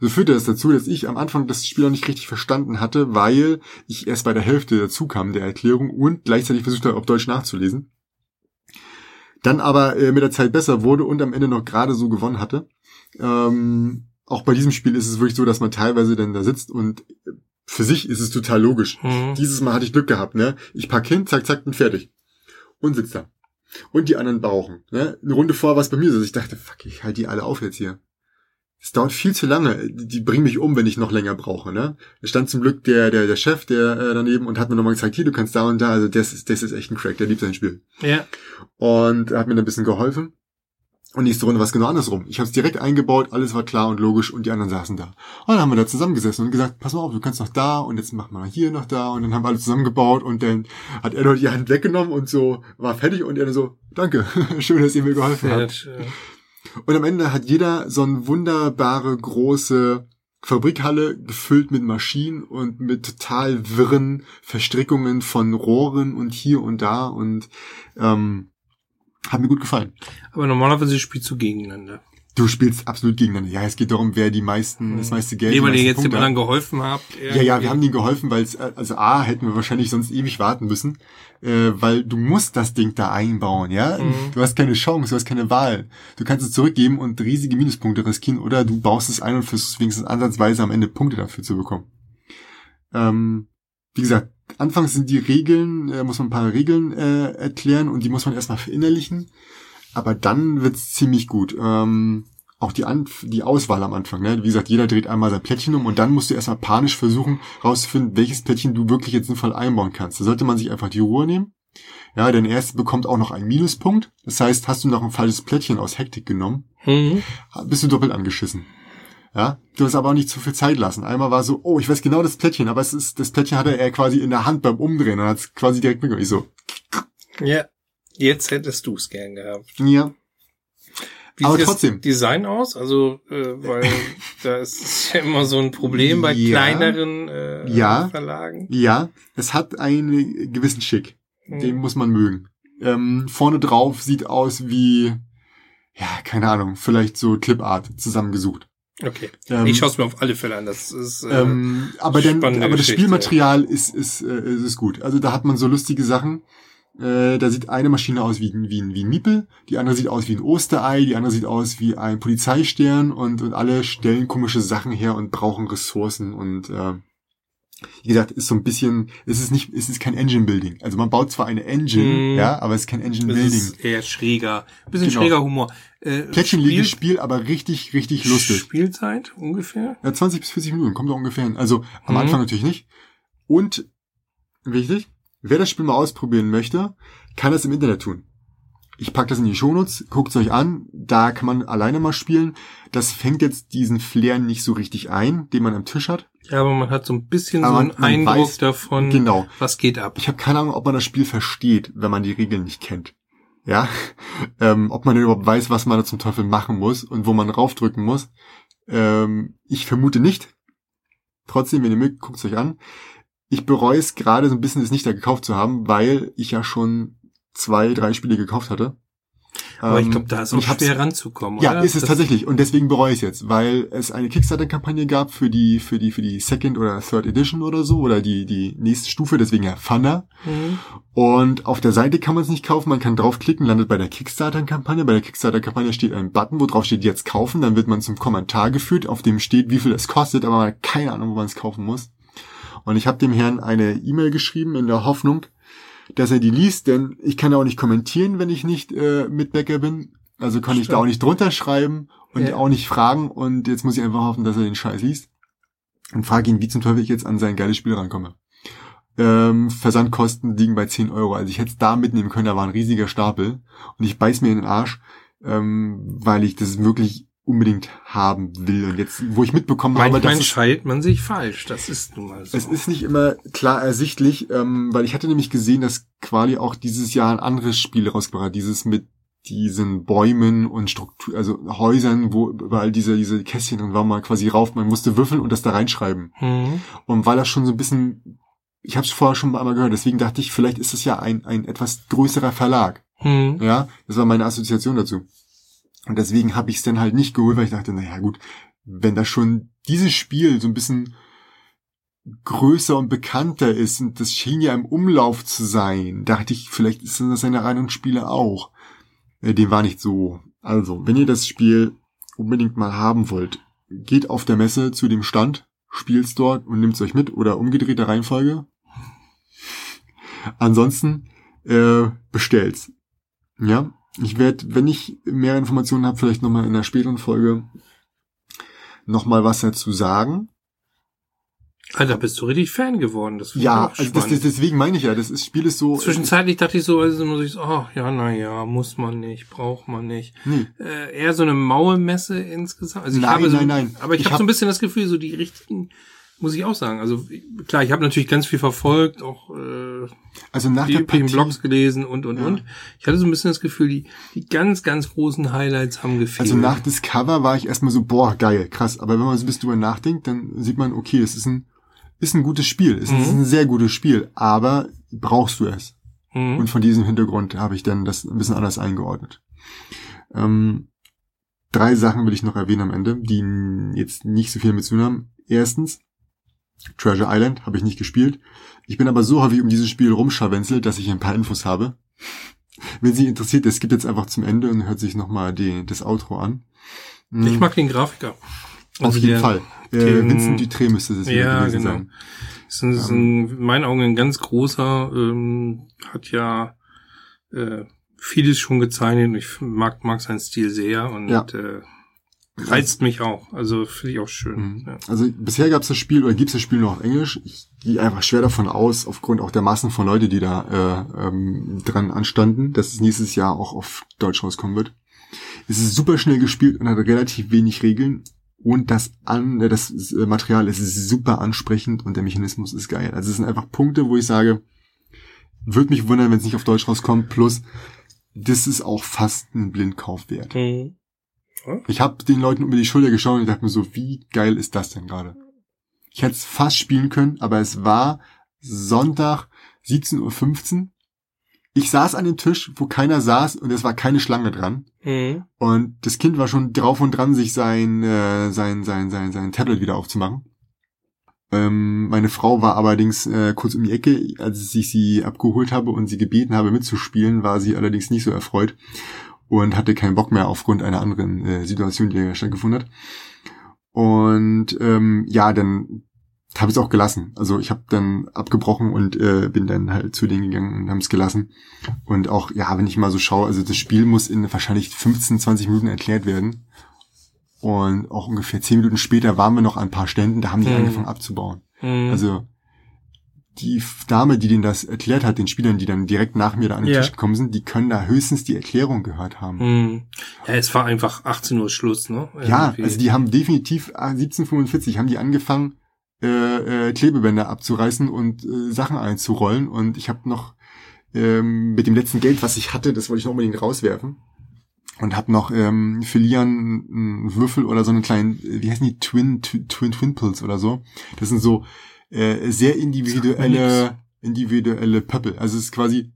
So führte das dazu, dass ich am Anfang das Spiel noch nicht richtig verstanden hatte, weil ich erst bei der Hälfte dazu kam der Erklärung und gleichzeitig versucht habe, auf Deutsch nachzulesen. Dann aber äh, mit der Zeit besser wurde und am Ende noch gerade so gewonnen hatte. Ähm, auch bei diesem Spiel ist es wirklich so, dass man teilweise dann da sitzt und für sich ist es total logisch. Mhm. Dieses Mal hatte ich Glück gehabt, ne? Ich pack hin, zack, zack, bin fertig. Und sitz da. Und die anderen brauchen, ne? Eine Runde vor war es bei mir so. Ich dachte, fuck, ich halte die alle auf jetzt hier. Es dauert viel zu lange. Die bringen mich um, wenn ich noch länger brauche, ne? Da stand zum Glück der, der, der Chef, der äh, daneben und hat mir nochmal gesagt, hier, du kannst da und da. Also das ist, das ist echt ein Crack, der liebt sein Spiel. Ja. Und er hat mir dann ein bisschen geholfen. Und nächste Runde war es genau andersrum. Ich habe es direkt eingebaut, alles war klar und logisch und die anderen saßen da. Und dann haben wir da zusammengesessen und gesagt, pass mal auf, du kannst noch da und jetzt machen wir mal hier noch da und dann haben wir alle zusammengebaut und dann hat er noch die Hand weggenommen und so war fertig und er dann so, danke, schön, dass ihr mir geholfen habt. Und am Ende hat jeder so eine wunderbare große Fabrikhalle gefüllt mit Maschinen und mit total wirren Verstrickungen von Rohren und hier und da und ähm, hat mir gut gefallen. Aber normalerweise spielst du gegeneinander. Du spielst absolut gegeneinander. Ja, es geht darum, wer die meisten, das meiste Geld. Nee, weil ihr jetzt dem anderen geholfen habt. Ja, ja, wir haben denen geholfen, weil es, also A, hätten wir wahrscheinlich sonst ewig warten müssen, äh, weil du musst das Ding da einbauen, ja? Mhm. Du hast keine Chance, du hast keine Wahl. Du kannst es zurückgeben und riesige Minuspunkte riskieren oder du baust es ein und versuchst wenigstens ansatzweise am Ende Punkte dafür zu bekommen. Ähm, wie gesagt, anfangs sind die Regeln, äh, muss man ein paar Regeln äh, erklären und die muss man erstmal verinnerlichen. Aber dann wird's ziemlich gut. Ähm, auch die, An die Auswahl am Anfang, ne? Wie gesagt, jeder dreht einmal sein Plättchen um und dann musst du erstmal panisch versuchen, rauszufinden, welches Plättchen du wirklich jetzt sinnvoll einbauen kannst. Da sollte man sich einfach die Ruhe nehmen. Ja, denn erste bekommt auch noch einen Minuspunkt. Das heißt, hast du noch ein falsches Plättchen aus Hektik genommen, mhm. bist du doppelt angeschissen. Ja, du hast aber auch nicht zu viel Zeit lassen. Einmal war so, oh, ich weiß genau das Plättchen, aber es ist, das Plättchen hatte er quasi in der Hand beim Umdrehen und hat es quasi direkt mitgenommen. Ich so. Ja, jetzt hättest du es gern gehabt. Ja. Wie aber sieht trotzdem. das Design aus? Also, äh, weil da ist ja immer so ein Problem bei ja, kleineren äh, ja, Verlagen. Ja, es hat einen gewissen Schick. Hm. Den muss man mögen. Ähm, vorne drauf sieht aus wie, ja, keine Ahnung, vielleicht so Clipart zusammengesucht. Okay. Ähm, ich schaue es mir auf alle Fälle an. Das ist äh, ähm, aber denn, aber das Spielmaterial ist ist äh, ist gut. Also da hat man so lustige Sachen. Äh, da sieht eine Maschine aus wie, wie, wie ein Miepel, die andere sieht aus wie ein Osterei, die andere sieht aus wie ein Polizeistern und, und alle stellen komische Sachen her und brauchen Ressourcen und äh, wie gesagt, ist so ein bisschen, es ist nicht, es ist kein Engine Building. Also man baut zwar eine Engine, mm. ja, aber es ist kein Engine Building. Es ist eher schräger, ein bisschen genau. schräger Humor. Äh, Plättchenleges Spiel, aber richtig, richtig lustig. Spielzeit ungefähr? Ja, 20 bis 40 Minuten, kommt doch ungefähr hin. Also am mhm. Anfang natürlich nicht. Und wichtig, wer das Spiel mal ausprobieren möchte, kann das im Internet tun. Ich pack das in die Shownotes, guckt's euch an, da kann man alleine mal spielen. Das fängt jetzt diesen Flair nicht so richtig ein, den man am Tisch hat. Ja, aber man hat so ein bisschen aber so einen Eindruck weiß, davon, genau. was geht ab. Ich habe keine Ahnung, ob man das Spiel versteht, wenn man die Regeln nicht kennt. Ja, ähm, ob man überhaupt weiß, was man da zum Teufel machen muss und wo man raufdrücken muss. Ähm, ich vermute nicht. Trotzdem, wenn ihr mögt, guckt euch an. Ich bereue es gerade so ein bisschen, es nicht da gekauft zu haben, weil ich ja schon zwei, drei Spiele gekauft hatte. Aber ich glaube, da ist auch schwer ranzukommen. Ja, ist es das tatsächlich. Und deswegen bereue ich es jetzt, weil es eine Kickstarter-Kampagne gab für die, für die, für die Second oder Third Edition oder so oder die, die nächste Stufe, deswegen ja Thunder. Mhm. Und auf der Seite kann man es nicht kaufen, man kann draufklicken, landet bei der Kickstarter-Kampagne. Bei der Kickstarter-Kampagne steht ein Button, wo drauf steht jetzt kaufen, dann wird man zum Kommentar geführt, auf dem steht, wie viel es kostet, aber man hat keine Ahnung, wo man es kaufen muss. Und ich habe dem Herrn eine E-Mail geschrieben in der Hoffnung, dass er die liest, denn ich kann auch nicht kommentieren, wenn ich nicht äh, Mitbäcker bin. Also kann Stimmt. ich da auch nicht drunter schreiben und ja. auch nicht fragen. Und jetzt muss ich einfach hoffen, dass er den Scheiß liest. Und frage ihn, wie zum Teufel ich jetzt an sein geiles Spiel rankomme. Ähm, Versandkosten liegen bei 10 Euro. Also ich hätte es da mitnehmen können, da war ein riesiger Stapel. Und ich beiß mir in den Arsch, ähm, weil ich das wirklich unbedingt haben will. Und jetzt, wo ich mitbekommen habe, dass entscheidet man sich falsch. Das ist nun mal so. es ist nicht immer klar ersichtlich, ähm, weil ich hatte nämlich gesehen, dass Quali auch dieses Jahr ein anderes Spiel rausgebracht hat. Dieses mit diesen Bäumen und Struktur, also Häusern, wo überall diese, diese Kästchen drin waren, man quasi rauf, man musste würfeln und das da reinschreiben. Hm. Und weil das schon so ein bisschen, ich habe es vorher schon einmal gehört, deswegen dachte ich, vielleicht ist es ja ein, ein etwas größerer Verlag. Hm. Ja, das war meine Assoziation dazu. Und deswegen habe ich es dann halt nicht geholt, weil ich dachte, naja gut, wenn das schon dieses Spiel so ein bisschen größer und bekannter ist und das schien ja im Umlauf zu sein, dachte ich, vielleicht ist das eine Reinigungsspiele auch. Äh, Dem war nicht so. Also, wenn ihr das Spiel unbedingt mal haben wollt, geht auf der Messe zu dem Stand, spielt's dort und nimmt's euch mit oder umgedrehte Reihenfolge. Ansonsten äh, bestellt's. Ja, ich werde, wenn ich mehr Informationen habe, vielleicht nochmal in einer späteren Folge nochmal was dazu sagen. Alter, bist du richtig Fan geworden. Das Ja, also das, das, deswegen meine ich ja, das ist, Spiel ist so. Zwischenzeitlich dachte ich so, also muss ich so, oh, ja, na ja, muss man nicht, braucht man nicht. Nee. Äh, eher so eine Mauermesse insgesamt. Also ich Nein, habe so, nein, nein. Aber ich, Ich habe hab- so ein bisschen das Gefühl, so die richtigen, muss ich auch sagen. Also klar, ich habe natürlich ganz viel verfolgt, auch äh, Also nach die der üblichen Partie, Blogs gelesen und und Ja. und. Ich hatte so ein bisschen das Gefühl, die die ganz ganz großen Highlights haben gefehlt. also nach Discover war ich erstmal so, boah, geil, krass. Aber wenn man so ein bisschen drüber nachdenkt, dann sieht man, okay, es ist ein, ist ein gutes Spiel. Es ist Mhm. ein sehr gutes Spiel. Aber brauchst du es? Mhm. Und von diesem Hintergrund habe ich dann das ein bisschen anders eingeordnet. Ähm, drei Sachen will ich noch erwähnen am Ende, die jetzt nicht so viel mit zu tun haben. Erstens, Treasure Island habe ich nicht gespielt. Ich bin aber so häufig um dieses Spiel rumscharwenzelt, dass ich ein paar Infos habe. Wenn Sie interessiert, es gibt jetzt einfach zum Ende und hört sich nochmal die, das Outro an. Ich mag den Grafiker. auf Also jeden der- Fall. Äh, Vincent Dutré müsste es Ja, gewesen genau. sein. Ist, ein, ist ein, in meinen Augen ein ganz großer, ähm, hat ja äh, vieles schon gezeichnet. und Ich mag, mag seinen Stil sehr und Ja. äh, reizt mich auch. Also finde ich auch schön. Mhm. Ja. Also bisher gab es das Spiel oder gibt es das Spiel nur auf Englisch. Ich gehe einfach schwer davon aus, aufgrund auch der Massen von Leute, die da äh, ähm, dran anstanden, dass es nächstes Jahr auch auf Deutsch rauskommen wird. Es ist super schnell gespielt und hat relativ wenig Regeln. Und das, an, äh, das äh, Material ist super ansprechend und der Mechanismus ist geil. Also es sind einfach Punkte, wo ich sage, würde mich wundern, wenn es nicht auf Deutsch rauskommt. Plus, das ist auch fast ein Blindkauf wert. Mhm. Ich habe den Leuten über die Schulter geschaut und dachte mir so, wie geil ist das denn gerade? Ich hätte es fast spielen können, aber es war Sonntag 17.15 Uhr. Ich saß an dem Tisch, wo keiner saß und es war keine Schlange dran. Mhm. Und das Kind war schon drauf und dran, sich sein, äh, sein, sein, sein, sein Tablet wieder aufzumachen. Ähm, meine Frau war allerdings äh, kurz um die Ecke, als ich sie abgeholt habe und sie gebeten habe mitzuspielen, war sie allerdings nicht so erfreut und hatte keinen Bock mehr aufgrund einer anderen äh, Situation, die stattgefunden hat. Und ähm, ja, dann habe ich es auch gelassen. Also ich habe dann abgebrochen und äh, bin dann halt zu denen gegangen und haben es gelassen. Und auch, ja, wenn ich mal so schaue, also das Spiel muss in wahrscheinlich 15, 20 Minuten erklärt werden. Und auch ungefähr 10 Minuten später waren wir noch an ein paar Ständen, da haben die Mhm. angefangen abzubauen. Mhm. Also die Dame, die denen das erklärt hat, den Spielern, die dann direkt nach mir da an den Ja. Tisch gekommen sind, die können da höchstens die Erklärung gehört haben. Mhm. Ja, es war einfach 18 Uhr Schluss, ne? Ja, Irgendwie. also die haben definitiv ah, 1745 haben die angefangen äh, äh, Klebebänder abzureißen und äh, Sachen einzurollen und ich habe noch ähm, mit dem letzten Geld, was ich hatte, das wollte ich noch unbedingt rauswerfen und habe noch ähm, für Lian einen Würfel oder so einen kleinen, äh, wie heißen die Twin Twin Twin, Twin Pills oder so. Das sind so äh, sehr individuelle individuelle Pöppel. Also es ist quasi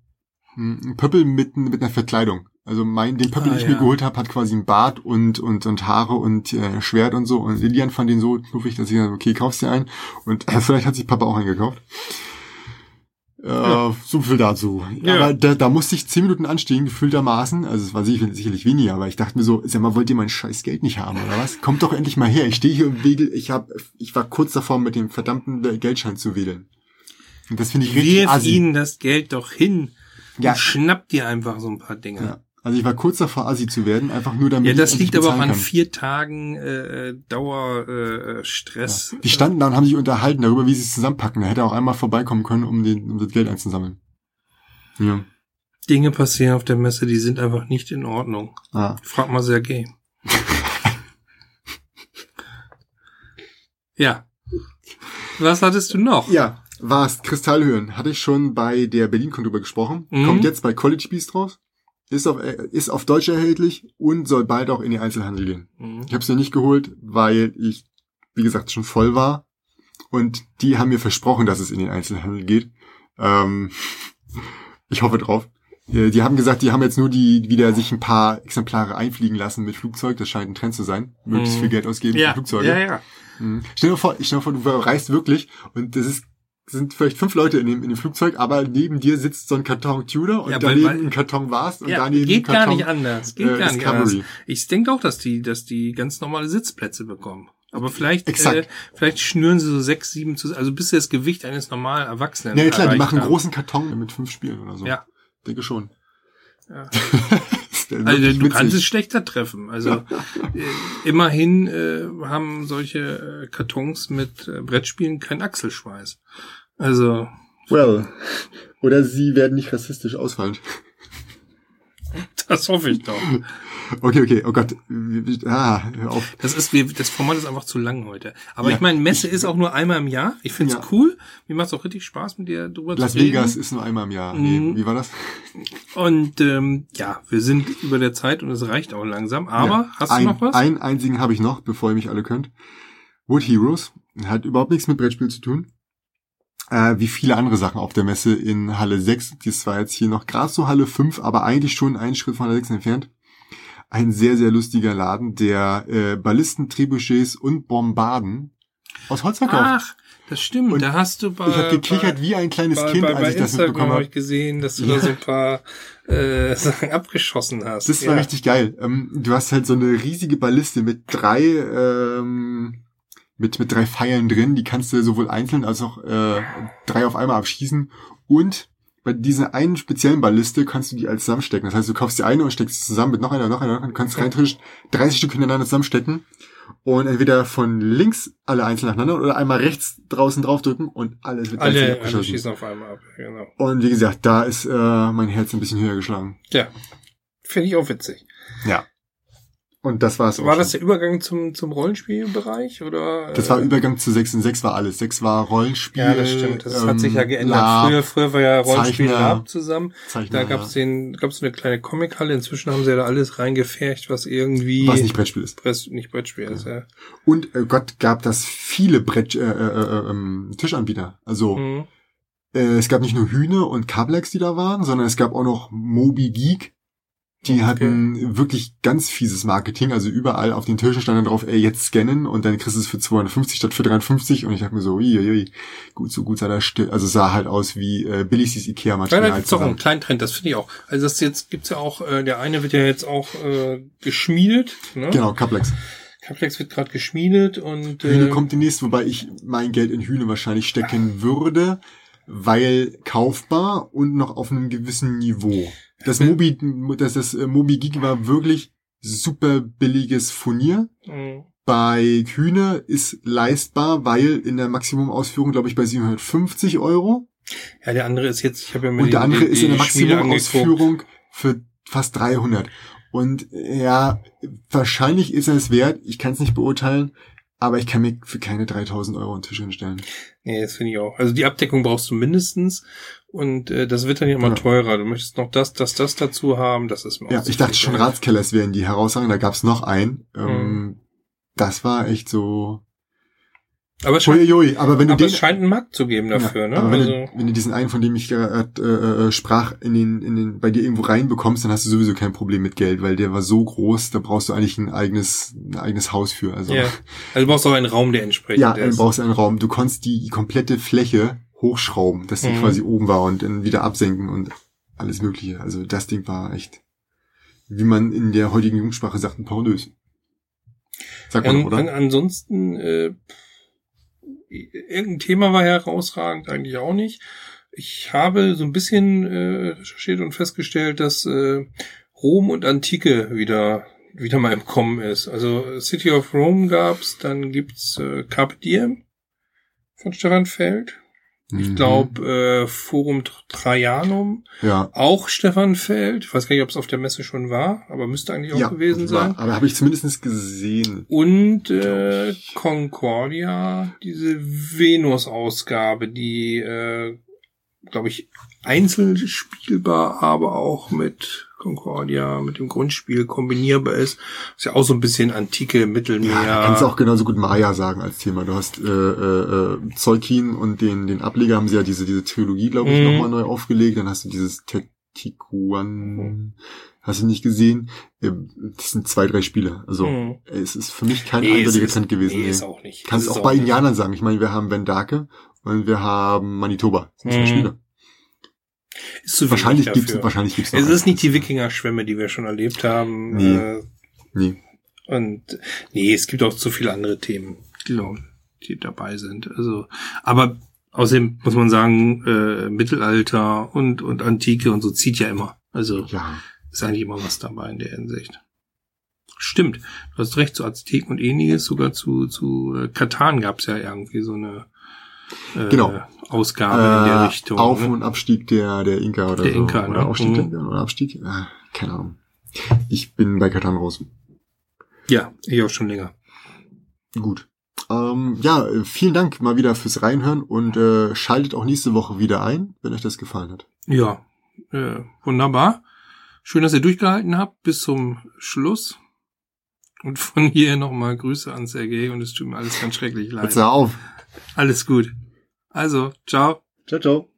ein Pöppel mit mit einer Verkleidung. Also mein, den Pöppel, Ah, den ich mir ja. geholt habe, hat quasi ein Bart und, und, und Haare und äh, Schwert und so. Und Lilian fand den so knuffig, dass ich gesagt okay, kaufst dir einen. Und äh, vielleicht hat sich Papa auch einen gekauft. Äh, So viel dazu. Ja. Aber da, da musste ich zehn Minuten anstehen, gefühltermaßen. Also es war sicher- sicherlich weniger, aber ich dachte mir so, sag mal, wollt ihr mein scheiß Geld nicht haben, oder was? Kommt doch endlich mal her. Ich stehe hier im Wegel, ich hab, ich war kurz davor, mit dem verdammten Geldschein zu wedeln. Und das finde ich richtig Wirf assi. ihnen das Geld doch hin Ja. und schnapp dir einfach so ein paar Dinge. Ja. Also ich war kurz davor, Assi zu werden, einfach nur damit Ja, das liegt aber auch an kann. vier Tagen äh, Dauer äh, Stress. Die standen da und haben sich unterhalten darüber, wie sie es zusammenpacken. Da hätte er auch einmal vorbeikommen können, um, den, um das Geld einzusammeln. Ja. Dinge passieren auf der Messe, die sind einfach nicht in Ordnung. Ah. Frag mal Sergej. ja. Was hattest du noch? Ja, war's. Kristallhöhen. Hatte ich schon bei der BerlinCon drüber gesprochen. Mhm. Kommt jetzt bei College Beast raus. Ist auf, äh, ist auf Deutsch erhältlich und soll bald auch in den Einzelhandel gehen. Mhm. Ich habe es mir nicht geholt, weil ich, wie gesagt, schon voll war. Und die haben mir versprochen, dass es in den Einzelhandel geht. Ähm, ich hoffe drauf. Äh, Die haben gesagt, die haben jetzt nur die wieder sich ein paar Exemplare einfliegen lassen mit Flugzeug. Das scheint ein Trend zu sein. Möglichst Mhm. viel Geld ausgeben Ja, für Flugzeuge. ja, ja. Mhm. Stell dir vor, stell dir vor, du reist wirklich und das ist sind vielleicht fünf Leute in dem, in dem Flugzeug, aber neben dir sitzt so ein Karton Tudor und Ja, daneben weil- ein Karton Vast und ja daneben geht ein Karton gar nicht anders. Geht äh, gar nicht anders. Ich denke auch, dass die, dass die ganz normale Sitzplätze bekommen. Aber vielleicht, Exakt. äh, vielleicht schnüren sie so sechs, sieben zu, also bis sie das Gewicht eines normalen Erwachsenen. Ja, klar, die machen einen haben. großen Karton mit fünf Spielen oder so. Ja. Denke schon. Ja. Also du kannst es schlechter treffen. Also äh, immerhin äh, haben solche äh, Kartons mit äh, Brettspielen keinen Achselschweiß. Also Well. Oder sie werden nicht rassistisch ausfallen. das hoffe ich doch. Okay, okay, oh Gott. Ah, hör auf. Das ist das Format ist einfach zu lang heute. Aber Ja. ich meine, Messe ist auch nur einmal im Jahr. Ich finde es Ja. cool. Mir macht es auch richtig Spaß, mit dir drüber Las zu reden. Vegas ist nur einmal im Jahr. Mhm. Nee, wie war das? Und ähm, ja, wir sind über der Zeit und es reicht auch langsam. Aber Ja. hast du ein, noch was? Einen einzigen habe ich noch, bevor ihr mich alle könnt. Wood Heroes. Hat überhaupt nichts mit Brettspiel zu tun. Äh, wie viele andere Sachen auf der Messe in Halle 6. Das war jetzt hier noch gerade so Halle 5, aber eigentlich schon einen Schritt von Halle 6 entfernt. Ein sehr, sehr lustiger Laden, der äh, Ballisten, Trebuchets und Bombarden aus Holz verkauft. Ach, das stimmt. Und da hast du bei ich habe gekichert bei, wie ein kleines bei, Kind, bei, als ich das Instagram mitbekommen habe habe. ich gesehen, dass du Ja. da so ein paar äh, Sachen abgeschossen hast. Das war ja. richtig geil. Ähm, du hast halt so eine riesige Balliste mit drei, ähm, mit, mit drei Pfeilen drin. Die kannst du sowohl einzeln als auch äh, drei auf einmal abschießen. Und bei dieser einen speziellen Balliste kannst du die als zusammenstecken. Das heißt, du kaufst die eine und steckst sie zusammen mit noch einer, noch einer, und kannst rein theoretisch 30 Stück hintereinander zusammenstecken. Und entweder von links alle einzeln nacheinander oder einmal rechts draußen draufdrücken und alles wird Alle, alle schießen auf einmal ab. Genau. Und wie gesagt, da ist äh, mein Herz ein bisschen höher geschlagen. Ja, finde ich auch witzig. Ja. Und das war's. War das der Übergang zum, zum Rollenspielbereich oder? Das war äh, Übergang zu 6 und 6 war alles. 6 war Rollenspiel. Ja, das stimmt. Das ähm, hat sich ja geändert. Lab, früher, früher war ja Rollenspiel Zeichner, Lab zusammen. Zeichner, Da gab's ja. den, gab's eine kleine Comichalle. Inzwischen haben sie ja da alles reingefercht, was irgendwie was nicht Brettspiel ist. Press, nicht Brettspiel ist. Ja. Und äh, Gott gab das viele Brett äh, äh, äh, ähm, Tischanbieter. Also Mhm. äh, es gab nicht nur Hühne und Kablex, die da waren, sondern es gab auch noch Moby Geek. Die Okay. hatten wirklich ganz fieses Marketing, also überall auf den Tischen stand dann drauf, ey, jetzt scannen und dann kriegst du es für 250 statt für 350 und ich dachte mir so, uiuiui, gut, so gut sah das still. Also sah halt aus wie äh, billigstes Ja, Ikea-Material. da gibt's auch einen zusammen. kleinen Trend, das finde ich auch. Also das jetzt gibt's ja auch, äh, der eine wird ja jetzt auch äh, geschmiedet. Ne? Genau, Kablex. Caplex wird gerade geschmiedet und Hühne äh, kommt demnächst, wobei ich mein Geld in Hühne wahrscheinlich stecken würde, weil kaufbar und noch auf einem gewissen Niveau. Das Mobi, das, das äh, Mobi Geek war wirklich super billiges Furnier. mh, Bei Hühne ist leistbar, weil in der Maximumausführung, glaube ich, bei 750 Euro. ja, der andere ist jetzt, ich habe ja mir Und die, der andere die, ist in der. Maximumausführung für fast 300. Und ja, wahrscheinlich ist er es wert. Ich kann es nicht beurteilen. Aber ich kann mir für keine 3000 Euro einen Tisch hinstellen. Nee, das finde ich auch. Also die Abdeckung brauchst du mindestens und äh, das wird dann ja immer Ja. teurer. Du möchtest noch das, das, das dazu haben. Das ist mir Ja, ich dachte schon. Ratskellers wären die heraussagen. Da gab's noch einen. Ähm, Das war echt so. Aber es scheint, Uiuiui, aber wenn du aber den, es scheint einen Markt zu geben dafür, ja, ne? aber wenn, Also, du, wenn du diesen einen, von dem ich gerade äh, äh, sprach, in den, in den, bei dir irgendwo reinbekommst, dann hast du sowieso kein Problem mit Geld, weil der war so groß, da brauchst du eigentlich ein eigenes, ein eigenes Haus für. Also ja. Also du brauchst auch einen Raum, der entsprechend ja, ist. brauchst du einen Raum. Du konntest die komplette Fläche hochschrauben, dass die Mhm. quasi oben war und dann wieder absenken und alles Mögliche. Also das Ding war echt, wie man in der heutigen Jugendsprache sagt, ein Pornös. Sagt man An, oder? an, ansonsten, äh, irgendein Thema war herausragend, eigentlich auch nicht. Ich habe so ein bisschen äh, recherchiert und festgestellt, dass äh, Rom und Antike wieder wieder mal im Kommen ist. Also City of Rome gab's, dann gibt's äh, Carpe Diem von Stefan Feld. Ich Mhm. glaube, äh, Forum Trajanum, Ja. auch Stefan Feld. Ich weiß gar nicht, ob es auf der Messe schon war, aber müsste eigentlich auch ja, gewesen sein. war- Aber habe ich zumindest gesehen. Und äh, Concordia, diese Venus-Ausgabe, die, äh, glaube ich, einzeln spielbar, aber auch mit Concordia, mit dem Grundspiel kombinierbar ist. Ist ja auch so ein bisschen antike Mittelmeer. Ja, kannst du auch genauso gut Maya sagen als Thema. Du hast äh, äh, äh, Zolkin und den den Ableger haben sie ja diese diese Trilogie, glaube ich, Mhm. nochmal neu aufgelegt. Dann hast du dieses Tetikuan, hast du nicht gesehen? Ähm, Das sind zwei, drei Spiele. Also Mhm. es ist für mich kein Nee, es eindeutiger Trend gewesen. Nee, ist auch nicht. Kannst Ist auch bei nicht. Indianern sagen. Ich meine, wir haben Vendake und wir haben Manitoba. Das sind zwei Mhm. Spiele. Wahrscheinlich gibt's wahrscheinlich gibt's Es ist nicht die Wikinger-Schwemme, die wir schon erlebt haben. Nee. Äh, Nee. Und nee, es gibt auch zu viele andere Themen, die, noch- die dabei sind. Also, aber außerdem muss man sagen, äh, Mittelalter und, und Antike und so zieht ja immer. Also Ja. ist eigentlich immer was dabei in der Hinsicht. Stimmt, du hast recht, zu Azteken und ähnliches, sogar zu, zu äh, Katan gab's ja irgendwie so eine äh, Genau. Ausgabe in der Äh, Richtung. Auf- ne? und Abstieg der, der Inka oder Der so. Inka, oder ne? Aufstieg Mhm. der oder Abstieg? Äh, keine Ahnung. Ich bin bei Katan raus. Ja, ich auch schon länger. Gut. Ähm, ja, äh, vielen Dank mal wieder fürs Reinhören und äh, schaltet auch nächste Woche wieder ein, wenn euch das gefallen hat. Ja, äh, wunderbar. Schön, dass ihr durchgehalten habt bis zum Schluss. Und von hier nochmal Grüße an Sergej und es tut mir alles ganz schrecklich leid. Jetzt auf. Alles gut. Also, ciao. Ciao, ciao.